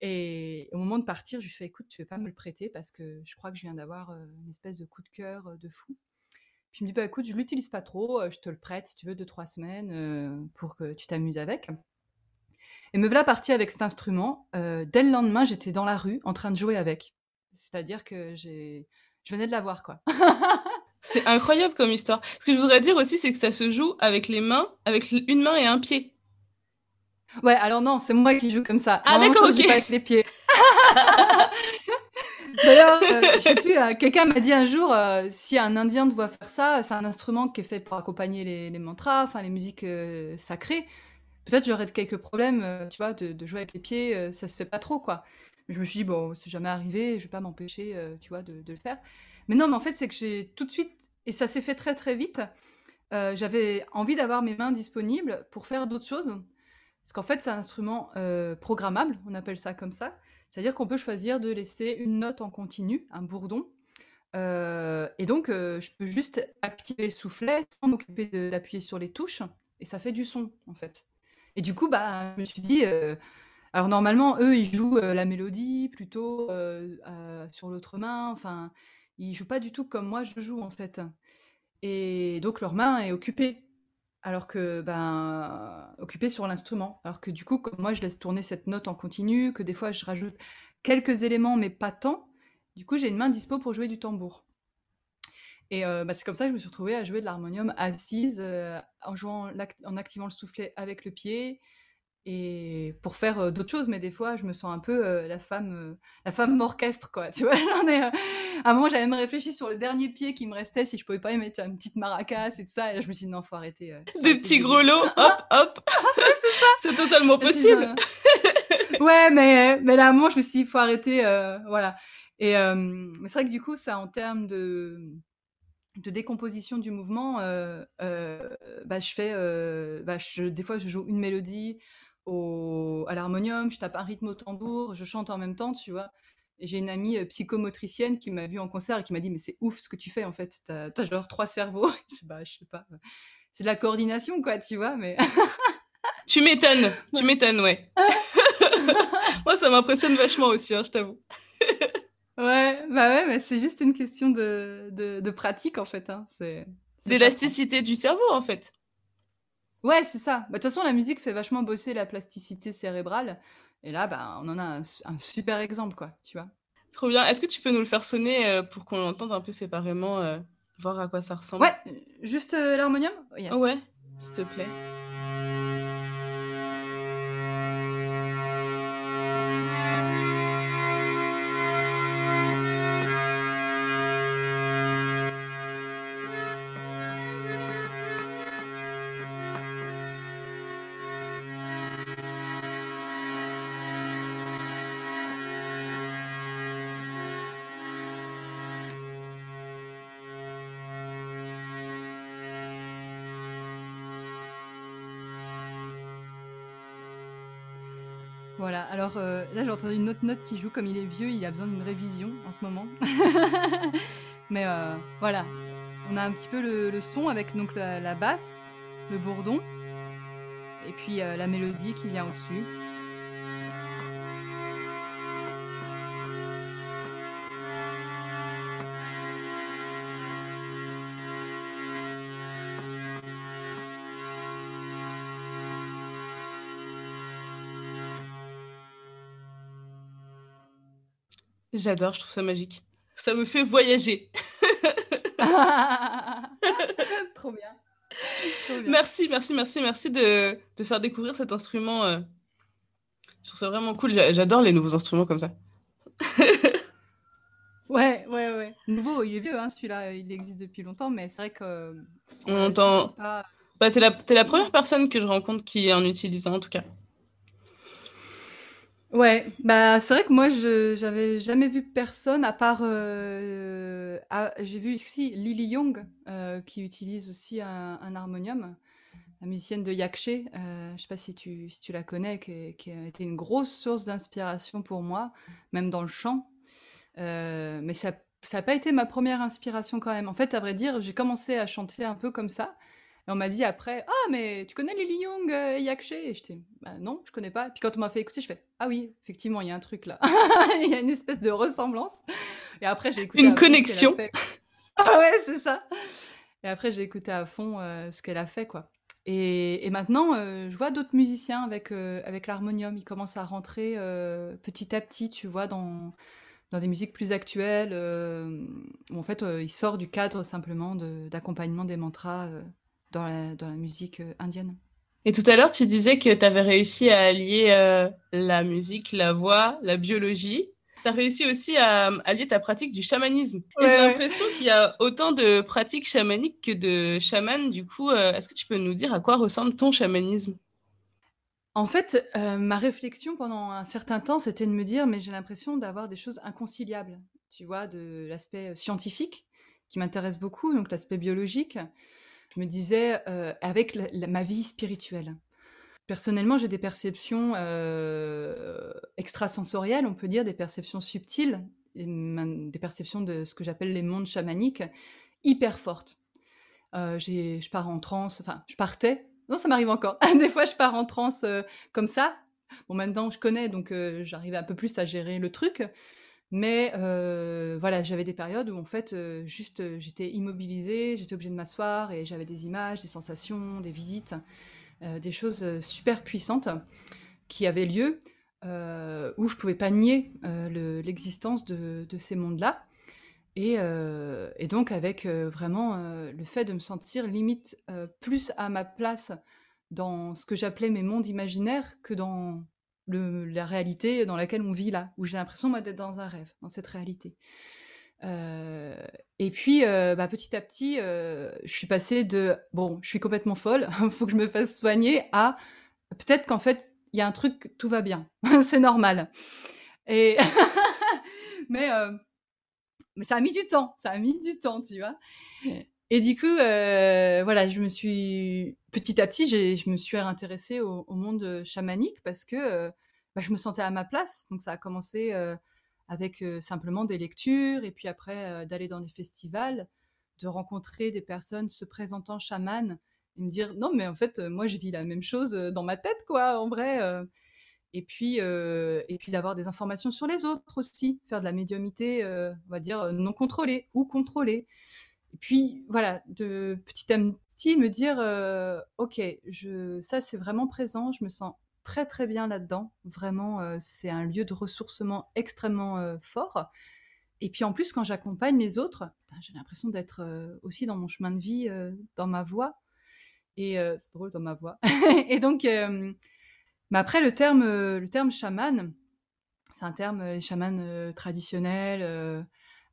Et au moment de partir, je lui fais, écoute, tu veux pas me le prêter parce que je crois que je viens d'avoir euh, une espèce de coup de cœur euh, de fou. Puis il me dit, bah écoute, je l'utilise pas trop, euh, je te le prête si tu veux deux, trois semaines euh, pour que tu t'amuses avec. Et me voilà partie avec cet instrument. Euh, dès le lendemain, j'étais dans la rue en train de jouer avec. C'est-à-dire que je venais de l'avoir, quoi.
C'est incroyable comme histoire. Ce que je voudrais dire aussi, c'est que ça se joue avec les mains, avec une main et un pied.
Ouais, alors non, c'est moi qui joue comme ça.
Ah, d'accord,
joue pas avec les pieds. D'ailleurs, euh, je sais plus, euh, quelqu'un m'a dit un jour, euh, si un Indien te voit faire ça, c'est un instrument qui est fait pour accompagner les, les mantras, enfin les musiques euh, sacrées. Peut-être j'aurais quelques problèmes, tu vois, de, de jouer avec les pieds, ça se fait pas trop, quoi. Je me suis dit, bon, c'est jamais arrivé, je vais pas m'empêcher, tu vois, de, de le faire. Mais non, mais en fait, c'est que j'ai tout de suite, et ça s'est fait très très vite, euh, j'avais envie d'avoir mes mains disponibles pour faire d'autres choses. Parce qu'en fait, c'est un instrument euh, programmable, on appelle ça comme ça. C'est-à-dire qu'on peut choisir de laisser une note en continu, un bourdon. Euh, et donc, je peux juste activer le soufflet sans m'occuper d'appuyer sur les touches. Et ça fait du son, en fait. Et du coup, bah, je me suis dit... alors normalement, eux, ils jouent la mélodie plutôt sur l'autre main. Enfin, ils jouent pas du tout comme moi je joue, en fait. Et donc, leur main est occupée alors que ben occupé sur l'instrument. Alors que du coup, comme moi je laisse tourner cette note en continu, que des fois je rajoute quelques éléments mais pas tant, du coup j'ai une main dispo pour jouer du tambour. Et bah, c'est comme ça que je me suis retrouvée à jouer de l'harmonium assise, euh, en jouant, en activant le soufflet avec le pied, et pour faire euh, d'autres choses. Mais des fois, je me sens un peu euh, la femme, euh, la femme orchestre, quoi. Tu vois, j'en ai. euh, à un moment, j'avais même réfléchi sur le dernier pied qui me restait, si je pouvais pas y mettre une petite maracas et tout ça. Et là, je me suis dit non, faut arrêter. faut
Des
arrêter
petits
le
grelots, hop, hop. c'est totalement
je me suis dit,
possible.
ouais, mais, mais là, à un moment, je me suis dit, il faut arrêter. euh, voilà. Et euh, mais c'est vrai que du coup, ça, en termes de, de décomposition du mouvement, euh, euh, bah, je fais. euh, bah, je, des fois, je joue une mélodie au, à l'harmonium, je tape un rythme au tambour, je chante en même temps, tu vois. J'ai une amie euh, psychomotricienne qui m'a vue en concert et qui m'a dit, mais c'est ouf ce que tu fais, en fait. T'as as genre trois cerveaux. je bah, je sais pas. C'est de la coordination, quoi, tu vois, mais.
Tu m'étonnes, tu m'étonnes, ouais. Moi, ça m'impressionne vachement aussi, hein, je t'avoue.
Ouais, bah ouais, mais c'est juste une question de, de, pratique en fait. Hein. C'est
d'élasticité du cerveau en fait.
Ouais, c'est ça. Bah, de toute façon, la musique fait vachement bosser la plasticité cérébrale. Et là, bah, on en a un, super exemple, quoi, tu vois.
Trop bien. Est-ce que tu peux nous le faire sonner euh, pour qu'on l'entende un peu séparément, euh, voir à quoi ça ressemble?
Ouais, juste euh, l'harmonium?
Ouais, s'il te plaît.
Alors euh, là j'ai entendu une autre note qui joue, comme il est vieux, il a besoin d'une révision en ce moment. Mais euh, voilà, on a un petit peu le, son avec donc la, basse, le bourdon, et puis euh, la mélodie qui vient au-dessus.
J'adore, je trouve ça magique. Ça me fait voyager.
Trop bien.
Merci, merci, merci, merci de, de, faire découvrir cet instrument. Euh. Je trouve ça vraiment cool. J'adore les nouveaux instruments comme ça.
ouais, ouais, ouais. Nouveau, il est vieux, hein, celui-là. Il existe depuis longtemps, mais c'est vrai que.
On entend. Pas... Bah, t'es la, la première personne que je rencontre qui en utilise en tout cas.
Ouais, bah c'est vrai que moi je j'avais jamais vu personne à part euh, j'ai vu ici Lily Young euh, qui utilise aussi un, harmonium, la musicienne de Yakshe. Euh, je sais pas si tu si tu la connais, qui, a été une grosse source d'inspiration pour moi, même dans le chant. Euh, mais ça ça n'a pas été ma première inspiration quand même. En fait, à vrai dire, j'ai commencé à chanter un peu comme ça. Et on m'a dit après, ah, mais tu connais Lily Young et Yakshe? Et j'étais, bah non, je connais pas. Puis quand on m'a fait écouter, je fais, ah oui, effectivement, il y a un truc là. Il y a une espèce de ressemblance. Et après, j'ai écouté.
Une connexion.
Ah ouais, c'est ça. Et après, j'ai écouté à fond euh, ce qu'elle a fait, quoi. Et, et maintenant, euh, je vois d'autres musiciens avec, euh, avec l'harmonium. Ils commencent à rentrer petit à petit, tu vois, dans, dans des musiques plus actuelles, où en fait, il sort du cadre simplement d'accompagnement des mantras dans la, dans la musique euh, indienne.
Et tout à l'heure, tu disais que tu avais réussi à allier euh, la musique, la voix, la biologie. Tu as réussi aussi à allier ta pratique du chamanisme. J'ai l'impression qu'il y a autant de pratiques chamaniques que de chamans. Du coup, euh, est-ce que tu peux nous dire à quoi ressemble ton chamanisme?
En fait, ma réflexion pendant un certain temps, c'était de me dire, mais j'ai l'impression d'avoir des choses inconciliables. Tu vois, de l'aspect scientifique qui m'intéresse beaucoup, donc l'aspect biologique je me disais, euh, avec ma vie spirituelle. Personnellement, j'ai des perceptions euh, extrasensorielles, on peut dire, des perceptions subtiles, des perceptions de ce que j'appelle les mondes chamaniques, hyper fortes. Euh, je pars en transe, enfin, je partais, non, ça m'arrive encore. des fois, je pars en transe comme ça. Bon, maintenant, je connais, donc j'arrive un peu plus à gérer le truc. Mais euh, voilà, j'avais des périodes où en fait, euh, juste, euh, j'étais immobilisée, j'étais obligée de m'asseoir et j'avais des images, des sensations, des visites, des choses super puissantes qui avaient lieu où je pouvais pas nier l'existence de, ces mondes-là. Et, et, donc avec vraiment le fait de me sentir limite plus à ma place dans ce que j'appelais mes mondes imaginaires que dans la réalité dans laquelle on vit là, où j'ai l'impression d'être dans un rêve, dans cette réalité. Euh, et puis, euh, bah, petit à petit, euh, je suis passée de bon, je suis complètement folle, il faut que je me fasse soigner, à peut-être qu'en fait, il y a un truc, tout va bien, c'est normal. Et mais mais ça a mis du temps, ça a mis du temps, tu vois. Et du coup, euh, voilà, je me suis petit à petit, je me suis intéressée au, monde chamanique parce que euh, bah, je me sentais à ma place. Donc ça a commencé euh, avec simplement des lectures et puis après d'aller dans des festivals, de rencontrer des personnes se présentant chamanes et me dire non mais en fait moi je vis la même chose dans ma tête quoi en vrai. et puis, et puis d'avoir des informations sur les autres aussi, faire de la médiumité, on va dire, non contrôlée ou contrôlée. Et puis, voilà, de petit à petit, me dire, ok, je, ça c'est vraiment présent, je me sens très très bien là-dedans. Vraiment, c'est un lieu de ressourcement extrêmement fort. Et puis en plus, quand j'accompagne les autres, ben, j'ai l'impression d'être aussi dans mon chemin de vie, dans ma voie. Et c'est drôle dans ma voix. et donc, mais après le terme, le terme chaman, c'est un terme les chamans traditionnels,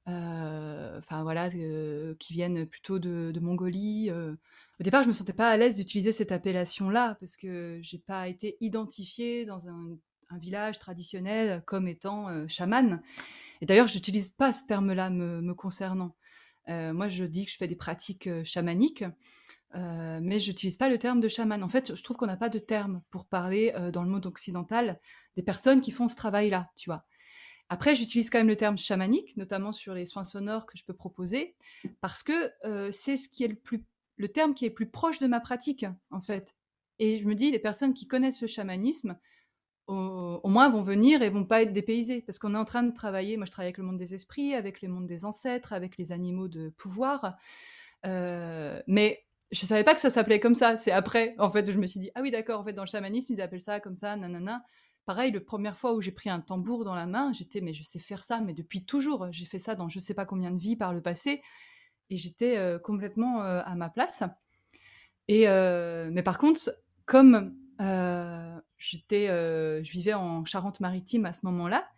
enfin voilà, qui viennent plutôt de, Mongolie. Au départ, je me sentais pas à l'aise d'utiliser cette appellation-là parce que j'ai pas été identifiée dans un, village traditionnel comme étant chaman. Et d'ailleurs, j'utilise pas ce terme-là me, concernant. moi, je dis que je fais des pratiques chamaniques. Euh, mais je n'utilise pas le terme de chaman. En fait, je trouve qu'on n'a pas de terme pour parler euh, dans le monde occidental des personnes qui font ce travail-là, tu vois. Après, j'utilise quand même le terme chamanique, notamment sur les soins sonores que je peux proposer, parce que euh, c'est ce qui est le plus, le terme qui est le plus proche de ma pratique, en fait. Et je me dis, les personnes qui connaissent le chamanisme, au, moins vont venir et vont pas être dépaysées, parce qu'on est en train de travailler. Moi, je travaille avec le monde des esprits, avec le monde des ancêtres, avec les animaux de pouvoir. mais je savais pas que ça s'appelait comme ça. C'est après, en fait, je me suis dit, ah oui, d'accord, en fait, dans le chamanisme, ils appellent ça comme ça, nanana. Pareil, la première fois où j'ai pris un tambour dans la main, j'étais, mais je sais faire ça, mais depuis toujours. J'ai fait ça dans je sais pas combien de vies par le passé. Et j'étais euh, complètement euh, à ma place. Et, euh, mais par contre, comme j'étais, je vivais en Charente-Maritime à ce moment-là,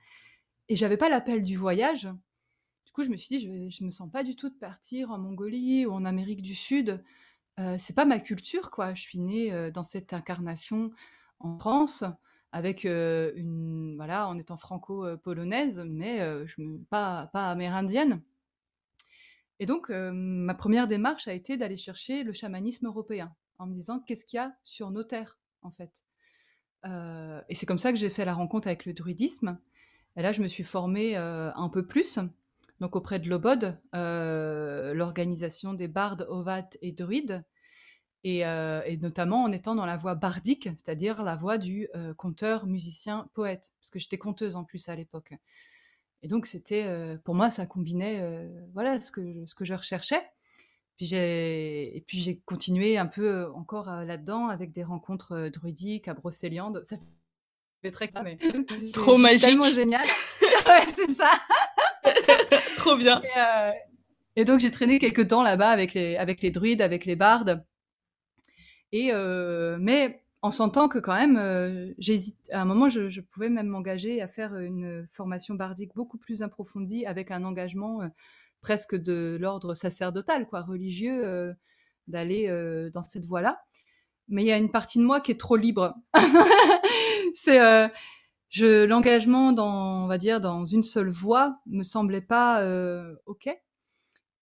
et j'avais pas l'appel du voyage, du coup, je me suis dit, je, je me sens pas du tout de partir en Mongolie ou en Amérique du Sud c'est pas ma culture, quoi. Je suis née dans cette incarnation en France, avec une, voilà, en étant franco-polonaise, mais me, pas, pas amérindienne. Et donc, ma première démarche a été d'aller chercher le chamanisme européen, en me disant qu'est-ce qu'il y a sur nos terres, en fait? et c'est comme ça que j'ai fait la rencontre avec le druidisme. Et là, je me suis formée un peu plus donc auprès de l'Obod, euh, l'organisation des bardes, ovates et druides, euh, et, notamment en étant dans la voie bardique, c'est-à-dire la voie du euh, conteur, musicien, poète, parce que j'étais conteuse en plus à l'époque. Et donc c'était, pour moi, ça combinait, voilà, ce que ce que je recherchais. Puis j'ai et puis j'ai continué un peu encore là-dedans avec des rencontres druidiques à Brocéliande. Ça fait très ça, mais
trop magique,
tellement génial. ouais, c'est ça.
Trop bien.
Euh, et, donc j'ai traîné quelques temps là-bas avec les, avec les druides, avec les bardes. Et euh, mais en sentant que quand même, euh, j'hésite. À un moment, je, pouvais même m'engager à faire une formation bardique beaucoup plus approfondie, avec un engagement presque de l'ordre sacerdotal, quoi, religieux, d'aller dans cette voie-là. Mais il y a une partie de moi qui est trop libre. c'est je l'engagement dans on va dire dans une seule voie me semblait pas euh, ok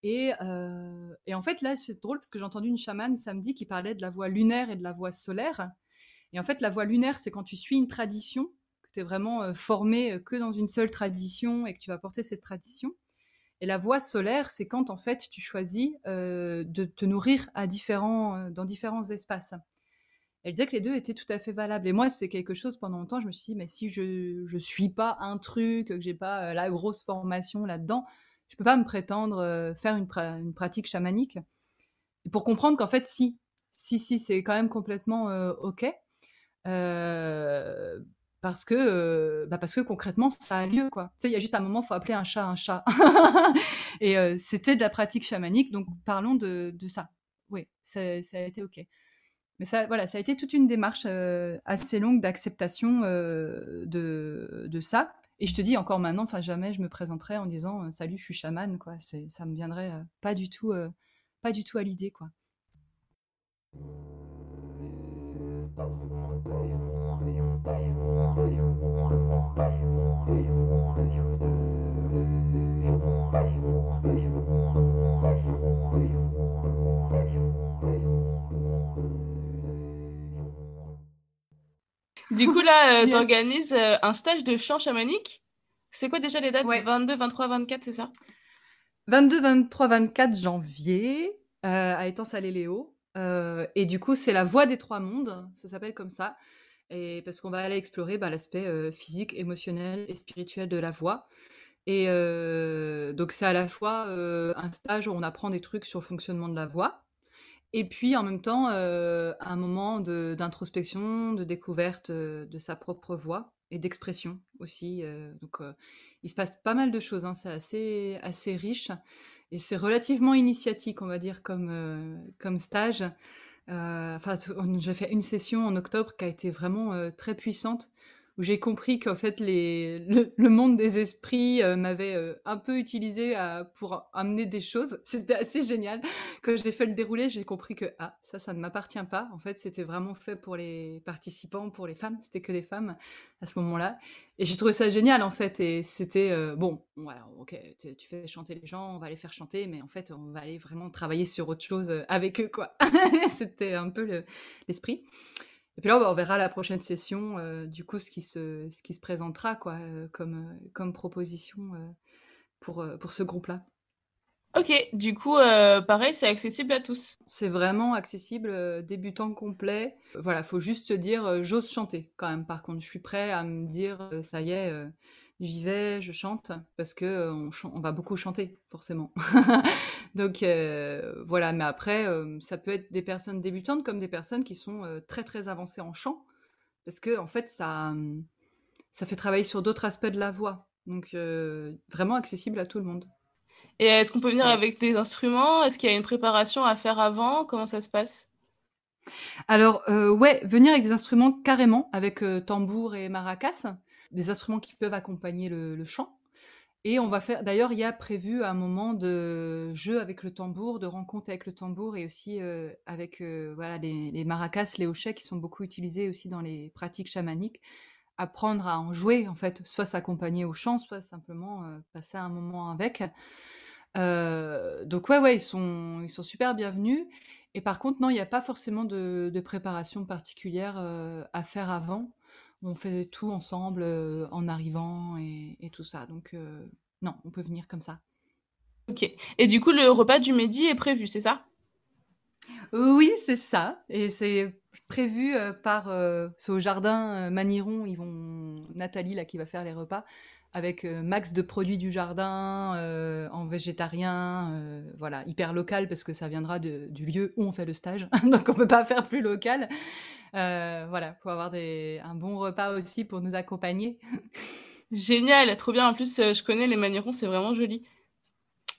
et, euh, et en fait là c'est drôle parce que j'ai entendu une chamane samedi qui parlait de la voie lunaire et de la voie solaire. Et en fait la voie lunaire c'est quand tu suis une tradition que tu es vraiment euh, formé que dans une seule tradition et que tu vas porter cette tradition. Et la voie solaire c'est quand en fait tu choisis de te nourrir dans différents espaces. Elle disait que les deux étaient tout à fait valables. Et moi, c'est quelque chose, pendant longtemps, je me suis dit, mais si je ne suis pas un truc, que j'ai pas euh, la grosse formation là-dedans, je peux pas me prétendre euh, faire une, pratique chamanique. Pour comprendre qu'en fait, si, si, si, c'est quand même complètement euh, OK. parce que, bah parce que concrètement, ça a lieu, quoi. Tu sais, il y a juste un moment, faut appeler un chat un chat. et c'était de la pratique chamanique, donc parlons de, de ça. Oui, ça a été OK. Mais ça, voilà, ça a été toute une démarche euh, assez longue d'acceptation euh, de, de, ça. Et je te dis encore maintenant, enfin jamais je me présenterai en disant euh, salut, je suis chaman, quoi. Ça me viendrait pas du tout, pas du tout à l'idée, quoi.
Du coup, là, euh, tu organises euh, un stage de chant chamanique. C'est quoi déjà les dates? 22, 23, 24, c'est ça?
22, 23, 24 janvier euh, à Étang-Salé-Léo. et du coup, c'est la voix des trois mondes, ça s'appelle comme ça. et parce qu'on va aller explorer bah, l'aspect physique, émotionnel et spirituel de la voix. Et donc c'est à la fois un stage où on apprend des trucs sur le fonctionnement de la voix, et puis en même temps un moment d'introspection, de, découverte de sa propre voix et d'expression aussi. donc il se passe pas mal de choses, hein, c'est assez, assez riche et c'est relativement initiatique, on va dire, comme, comme stage. Enfin, j'ai fait une session en octobre qui a été vraiment très puissante où j'ai compris qu'en fait le, monde des esprits euh, m'avait euh, un peu utilisé pour amener des choses. C'était assez génial. Quand j'ai fait le déroulé, j'ai compris que ah ça, ça ne m'appartient pas. En fait, c'était vraiment fait pour les participants, pour les femmes. C'était que des femmes à ce moment-là. Et j'ai trouvé ça génial en fait. Et c'était euh, bon, voilà, ok, tu fais chanter les gens, on va les faire chanter, mais en fait, on va aller vraiment travailler sur autre chose avec eux, quoi. c'était un peu l'esprit. Et puis là, on verra la prochaine session, euh, du coup, ce qui se, ce qui se présentera quoi, euh, comme, euh, comme proposition pour, pour ce groupe-là.
Ok, du coup, pareil, c'est accessible à tous.
C'est vraiment accessible, débutant complet. Voilà, faut juste se dire, j'ose chanter quand même. Par contre, je suis prêt à me dire, ça y est, j'y vais, je chante, parce que on, va beaucoup chanter, forcément. Donc voilà, mais après, ça peut être des personnes débutantes comme des personnes qui sont très très avancées en chant, parce que en fait, ça, mmh, ça fait travailler sur d'autres aspects de la voix. Donc vraiment accessible à tout le monde.
Et est-ce qu'on peut venir avec des instruments? Est-ce qu'il y a une préparation à faire avant? Comment ça se passe?
Alors, ouais, venir avec des instruments carrément, avec tambour et maracas des instruments qui peuvent accompagner le, chant. Et on va faire, d'ailleurs, il y a prévu un moment de jeu avec le tambour, de rencontre avec le tambour et aussi euh, avec euh, voilà, les, maracas, les hochets qui sont beaucoup utilisés aussi dans les pratiques chamaniques. Apprendre à en jouer, en fait, soit s'accompagner au chant, soit simplement euh, passer un moment avec. donc, ouais, ouais, ils sont, ils sont super bienvenus. Et par contre, non, il n'y a pas forcément de, de préparation particulière à faire avant on fait tout ensemble en arrivant et, tout ça. Donc non, on peut venir comme ça.
Ok. Et du coup, le repas du midi est prévu, c'est ça?
Oui, c'est ça. Et c'est prévu par... c'est au jardin Maniron, ils vont... Nathalie, là, qui va faire les repas avec max de produits du jardin en végétarien, voilà, hyper local parce que ça viendra du lieu où on fait le stage, donc on peut pas faire plus local. voilà, pour avoir des, un bon repas aussi pour nous accompagner.
Génial, trop bien. En plus, je connais les Manirons, c'est vraiment joli.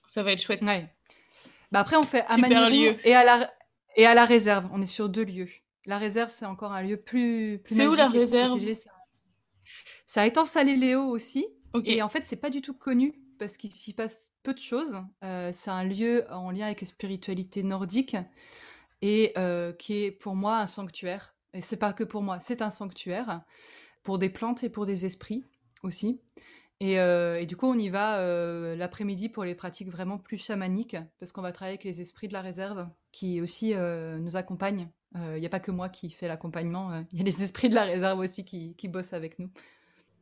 Ça va être chouette.
Ouais. Bah après, on fait à Maniron et à la et à la réserve. On est sur deux lieux. La réserve, c'est encore un lieu plus. plus
c'est où la réserve?
Ça étend Salé Léo Et en fait, c'est pas du tout connu parce qu'il s'y passe peu de choses. Euh, c'est un lieu en lien avec la spiritualité nordique et euh, qui est pour moi un sanctuaire. Et c'est pas que pour moi, c'est un sanctuaire pour des plantes et pour des esprits aussi. Et, euh, du coup, on y va l'après-midi pour les pratiques vraiment plus chamaniques, parce qu'on va travailler avec les esprits de la réserve qui aussi nous accompagnent. Il n'y a pas que moi qui fais l'accompagnement, il y a les esprits de la réserve aussi qui, qui bossent avec nous.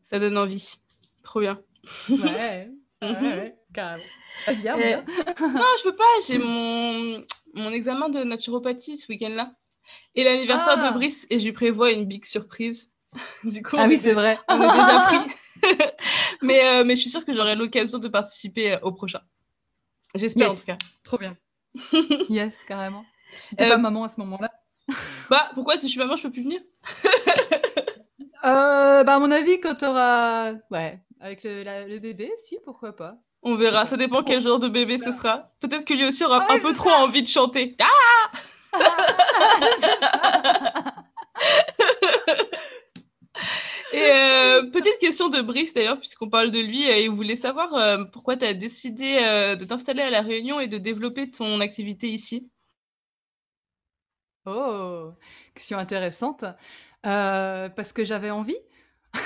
Ça donne envie. Trop bien.
Ouais, ouais, carrément. Viens,
viens. non, je peux pas. J'ai mon, mon examen de naturopathie ce week-end-là. Et l'anniversaire de ah. Brice. Et je lui prévois une big surprise.
du coup, ah oui, c'est vrai.
On est déjà pris. mais, euh, mais je suis sûre que j'aurai l'occasion de participer euh, au prochain. J'espère en tout cas.
Trop bien. yes, carrément. Si t'es pas euh, maman à ce moment-là.
bah, pourquoi si je suis maman, je peux plus venir?
Euh, Bah, à mon avis, quand t'auras. Ouais, avec le, bébé, si, pourquoi pas.
On verra, ça dépend quel genre de bébé ce sera. Peut-être que lui aussi aura un peu trop envie de chanter. Ah Et euh, petite question de Brice d'ailleurs, puisqu'on parle de lui, et il voulait savoir euh, pourquoi tu as décidé euh, de t'installer à La Réunion et de développer ton activité ici?
Oh, question intéressante. parce que j'avais envie.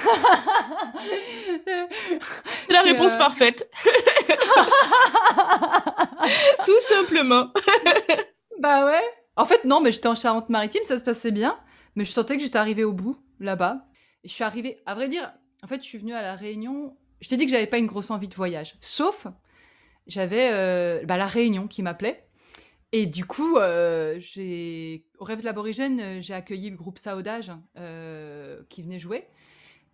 La réponse euh, parfaite. Tout simplement.
bah ouais. En fait, non, mais j'étais en Charente-Maritime, ça se passait bien, mais je sentais que j'étais arrivée au bout, là-bas. Et je suis arrivée, à vrai dire, en fait, je suis venue à La Réunion. Je t'ai dit que j'avais pas une grosse envie de voyage. Sauf, j'avais euh, bah, La Réunion qui m'appelait. Et du coup, euh, j'ai au rêve de l'aborigène, j'ai accueilli le groupe Saudage qui venaient jouer.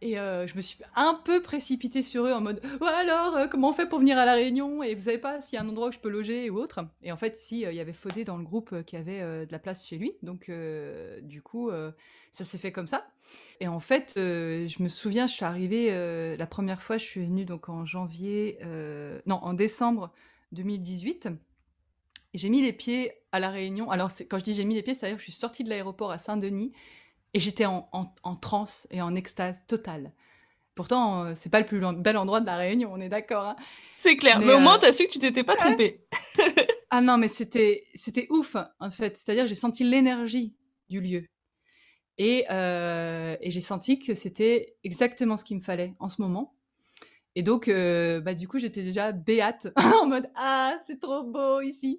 Et je me suis un peu précipitée sur eux en mode Ouais, alors, comment on fait pour venir à La Réunion Et vous savez pas s'il y a un endroit où je peux loger ou autre? Et en fait, si, il y avait Faudé dans le groupe qui avait de la place chez lui. Donc, du coup, ça s'est fait comme ça. Et en fait, je me souviens, je suis arrivée, la première fois, je suis venue donc en janvier, non, en décembre 2018. Et j'ai mis les pieds à La Réunion. Alors, quand je dis j'ai mis les pieds, c'est-à-dire que je suis sortie de l'aéroport à Saint-Denis et j'étais en, en, transe et en extase totale. Pourtant, euh, c'est pas le plus bel endroit de la Réunion, on est d'accord. Hein.
c'est clair, mais, au moins, euh, tu as su que tu t'étais pas trompée.
ah non, mais c'était c'était ouf, en fait. C'est-à-dire j'ai senti l'énergie du lieu. Et, euh, et j'ai senti que c'était exactement ce qu'il me fallait en ce moment. Et donc, euh, bah, du coup, j'étais déjà béate en mode Ah, c'est trop beau ici.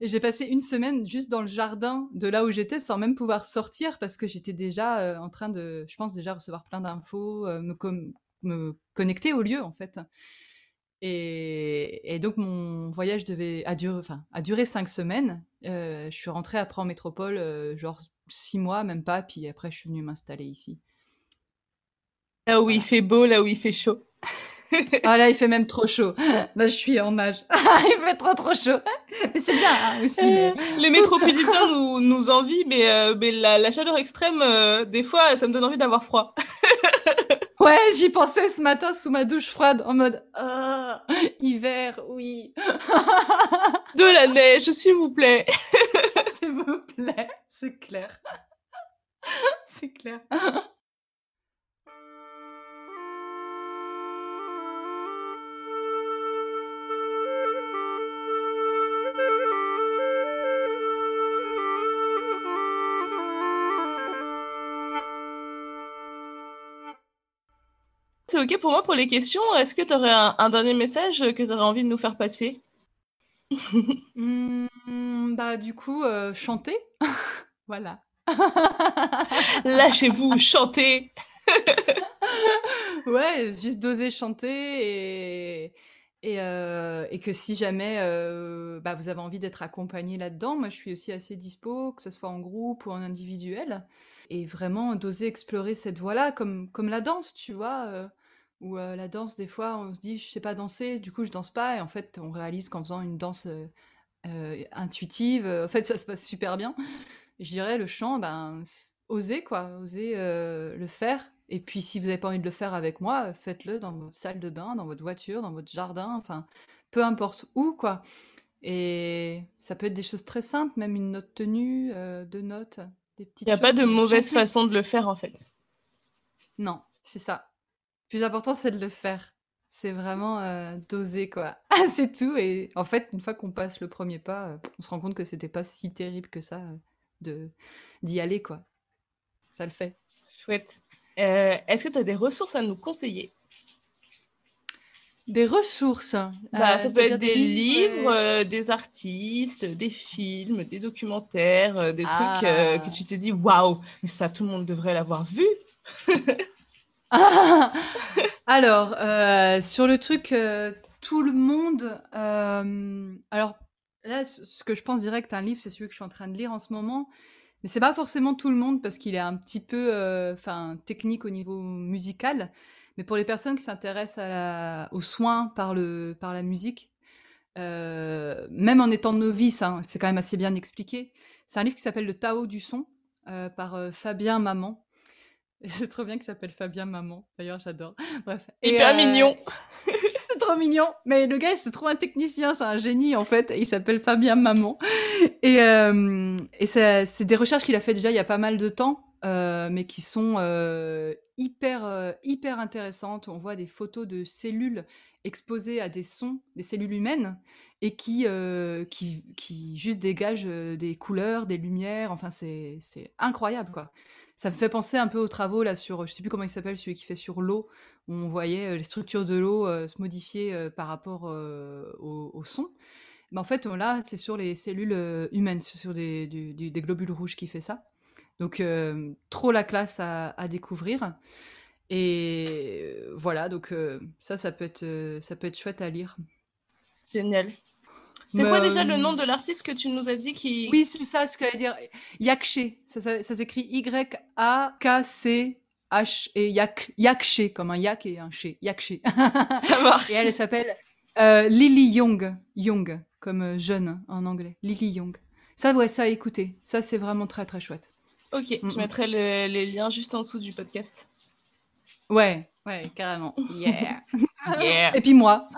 Et j'ai passé une semaine juste dans le jardin de là où j'étais sans même pouvoir sortir parce que j'étais déjà euh, en train de, je pense, déjà recevoir plein d'infos, euh, me, me, connecter au lieu en fait. Et, et donc, mon voyage devait, a, duré, enfin, a duré cinq semaines. je suis rentrée après en métropole, genre six mois, même pas. Puis après, je suis venue m'installer ici.
Là où il fait beau, là où il fait chaud.
Ah là, il fait même trop chaud. Là, je suis en nage. il fait trop trop chaud. Mais c'est bien hein, aussi.
Les métropolitains nous, nous envient, mais, euh, mais la, chaleur extrême, euh, des fois, ça me donne envie d'avoir froid.
ouais, j'y pensais ce matin sous ma douche froide, en mode ah, hiver, oui.
De la neige, s'il vous plaît.
s'il vous plaît, c'est clair. c'est clair.
C'est OK pour moi pour les questions. Est-ce que tu aurais un, dernier message que tu aurais envie de nous faire passer?
Mmh, Bah du coup, euh, chanter. voilà.
Lâchez-vous, chantez.
ouais, juste d'oser chanter et, et, euh, et, que si jamais euh, bah, vous avez envie d'être accompagné là-dedans, moi je suis aussi assez dispo, que ce soit en groupe ou en individuel, et vraiment d'oser explorer cette voie-là, comme, comme la danse, tu vois. Ou la danse, des fois, on se dit, je sais pas danser, du coup, je danse pas. Et en fait, on réalise qu'en faisant une danse intuitive, en fait, ça se passe super bien. Je dirais, le chant, ben, osez, quoi, osez le faire. Et puis, si vous n'avez pas envie de le faire avec moi, faites-le dans votre salle de bain, dans votre voiture, dans votre jardin, enfin, peu importe où, quoi. Et ça peut être des choses très simples, même une note tenue, deux notes, des petites
Il n'y a pas de mauvaise façon de le faire, en fait.
Non, c'est ça plus important, c'est de le faire. C'est vraiment euh, d'oser, quoi. c'est tout. Et en fait, une fois qu'on passe le premier pas, euh, on se rend compte que c'était pas si terrible que ça euh, de d'y aller, quoi. Ça le fait.
Chouette. Est-ce que tu as des ressources à nous conseiller?
Des ressources
bah, Ça peut être des livres, des artistes, des films, des documentaires, des trucs que ah. tu te dis waouh, mais ça, tout le monde devrait l'avoir vu.
Alors, euh, sur le truc, euh, tout le monde. Euh, alors, là, ce que je pense direct, un livre, c'est celui que je suis en train de lire en ce moment. Mais c'est pas forcément tout le monde parce qu'il est un petit peu enfin technique au niveau musical. Mais pour les personnes qui s'intéressent aux soins par, le, par la musique, même en étant novice, hein, c'est quand même assez bien expliqué. C'est un livre qui s'appelle Le Tao du son par Fabien Maman. C'est trop bien qu'il s'appelle Fabien Maman. D'ailleurs, j'adore. Bref.
Hyper mignon.
c'est trop mignon. Mais le gars, c'est trop un technicien, c'est un génie en fait. il s'appelle Fabien Maman. Et, euh, et c'est des recherches qu'il a fait déjà il y a pas mal de temps, euh, mais qui sont euh, hyper, hyper intéressantes. On voit des photos de cellules exposées à des sons, des cellules humaines, et qui, qui, qui juste dégagent des couleurs, des lumières. Enfin, c'est incroyable quoi ça me fait penser un peu aux travaux là sur, je sais plus comment il s'appelle, celui qui fait sur l'eau, où on voyait euh, les structures de l'eau euh, se modifier euh, par rapport au, son. Mais en fait, là, c'est sur les cellules humaines, c'est sur des, globules rouges qui fait ça. Donc, trop la classe à, découvrir. Et voilà, donc ça, ça peut, être, ça peut être chouette à lire.
Génial. C'est quoi déjà le nom de l'artiste que tu nous as dit qui...
Oui, c'est ça ce que j'allais dire. Yakshe. Ça, ça, s'écrit Y-A-K-C-H-E. H et yak, yakché, comme un yak et un ché, yakché.
Ça marche.
et elle, elle s'appelle euh, Lily Young, Young, comme euh, jeune en anglais. Lily Young. Ça, ouais, ça, écoutez. Ça, c'est vraiment très, très chouette.
Ok,
Mm,
je mettrai le- les liens juste en dessous du podcast.
Ouais, ouais, carrément.
Yeah. yeah.
Et puis moi,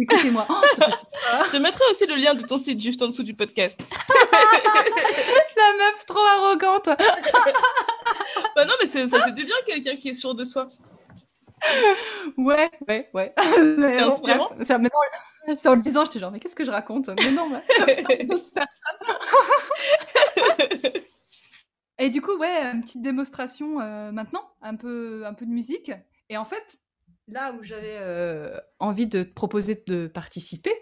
écoutez-moi. Oh.
Je mettrai aussi le lien de ton site juste en dessous du podcast.
La meuf trop arrogante.
Bah non, mais ça fait du bien quelqu'un qui est sûr de soi.
Ouais, ouais, ouais. Mais bon,
inspirant.
bref, ça, maintenant, c'est en le disant, j'étais genre, mais qu'est-ce que je raconte? Mais non, mais d'autres personnes. Et du coup, ouais, une petite démonstration euh, maintenant, un peu, un peu de musique. Et en fait, là où j'avais euh, envie de te proposer de participer,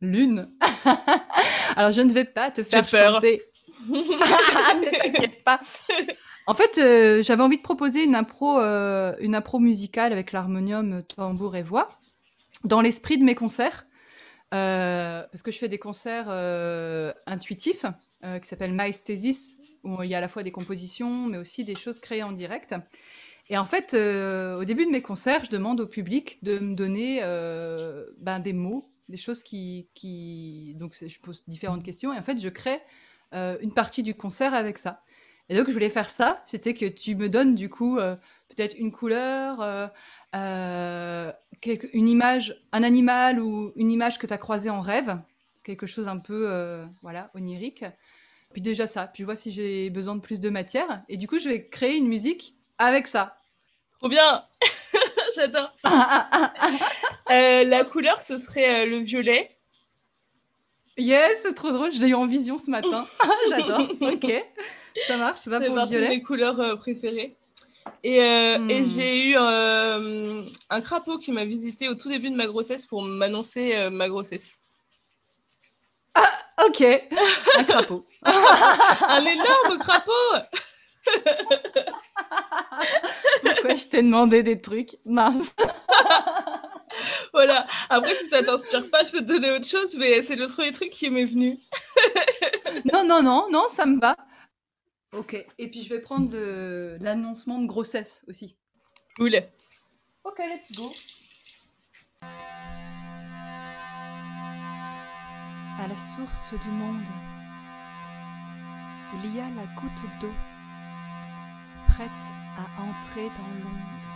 l'une. Alors, je ne vais pas te faire
peur.
chanter. ne t'inquiète pas. En fait, euh, j'avais envie de proposer une impro, euh, une impro musicale avec l'harmonium, tambour et voix, dans l'esprit de mes concerts. Parce que je fais des concerts intuitifs qui s'appellent Maesthesis, où il y a à la fois des compositions, mais aussi des choses créées en direct. Et en fait, euh, au début de mes concerts, je demande au public de me donner euh, ben, des mots, des choses qui... qui... Donc, je pose différentes questions, et en fait, je crée euh, une partie du concert avec ça. Et donc, je voulais faire ça, c'était que tu me donnes du coup euh, peut-être une couleur, euh, euh, une image, un animal ou une image que tu as croisée en rêve, quelque chose un peu voilà, onirique. Puis déjà ça, puis je vois si j'ai besoin de plus de matière. Et du coup, je vais créer une musique avec ça.
Trop bien J'adore. Euh, la couleur, ce serait euh, le violet.
yes, c'est trop drôle, je l'ai eu en vision ce matin. J'adore, ok. Ça marche, va
C'est
pour le violet.
mes couleurs euh, préférées. Et, euh,
Hmm.
et j'ai eu euh, un crapaud qui m'a visité au tout début de ma grossesse pour m'annoncer euh, ma grossesse.
Ok, un crapaud.
Un énorme crapaud
Pourquoi je t'ai demandé des trucs Mince.
Voilà. Après, si ça t'inspire pas, je peux te donner autre chose, mais c'est le premier truc qui m'est venu.
Non, non, non, non, ça me va. Ok, et puis je vais prendre le- l'annoncement de grossesse aussi.
Cool.
Ok, let's go. À la source du monde, il y a la goutte d'eau, prête à entrer dans l'onde.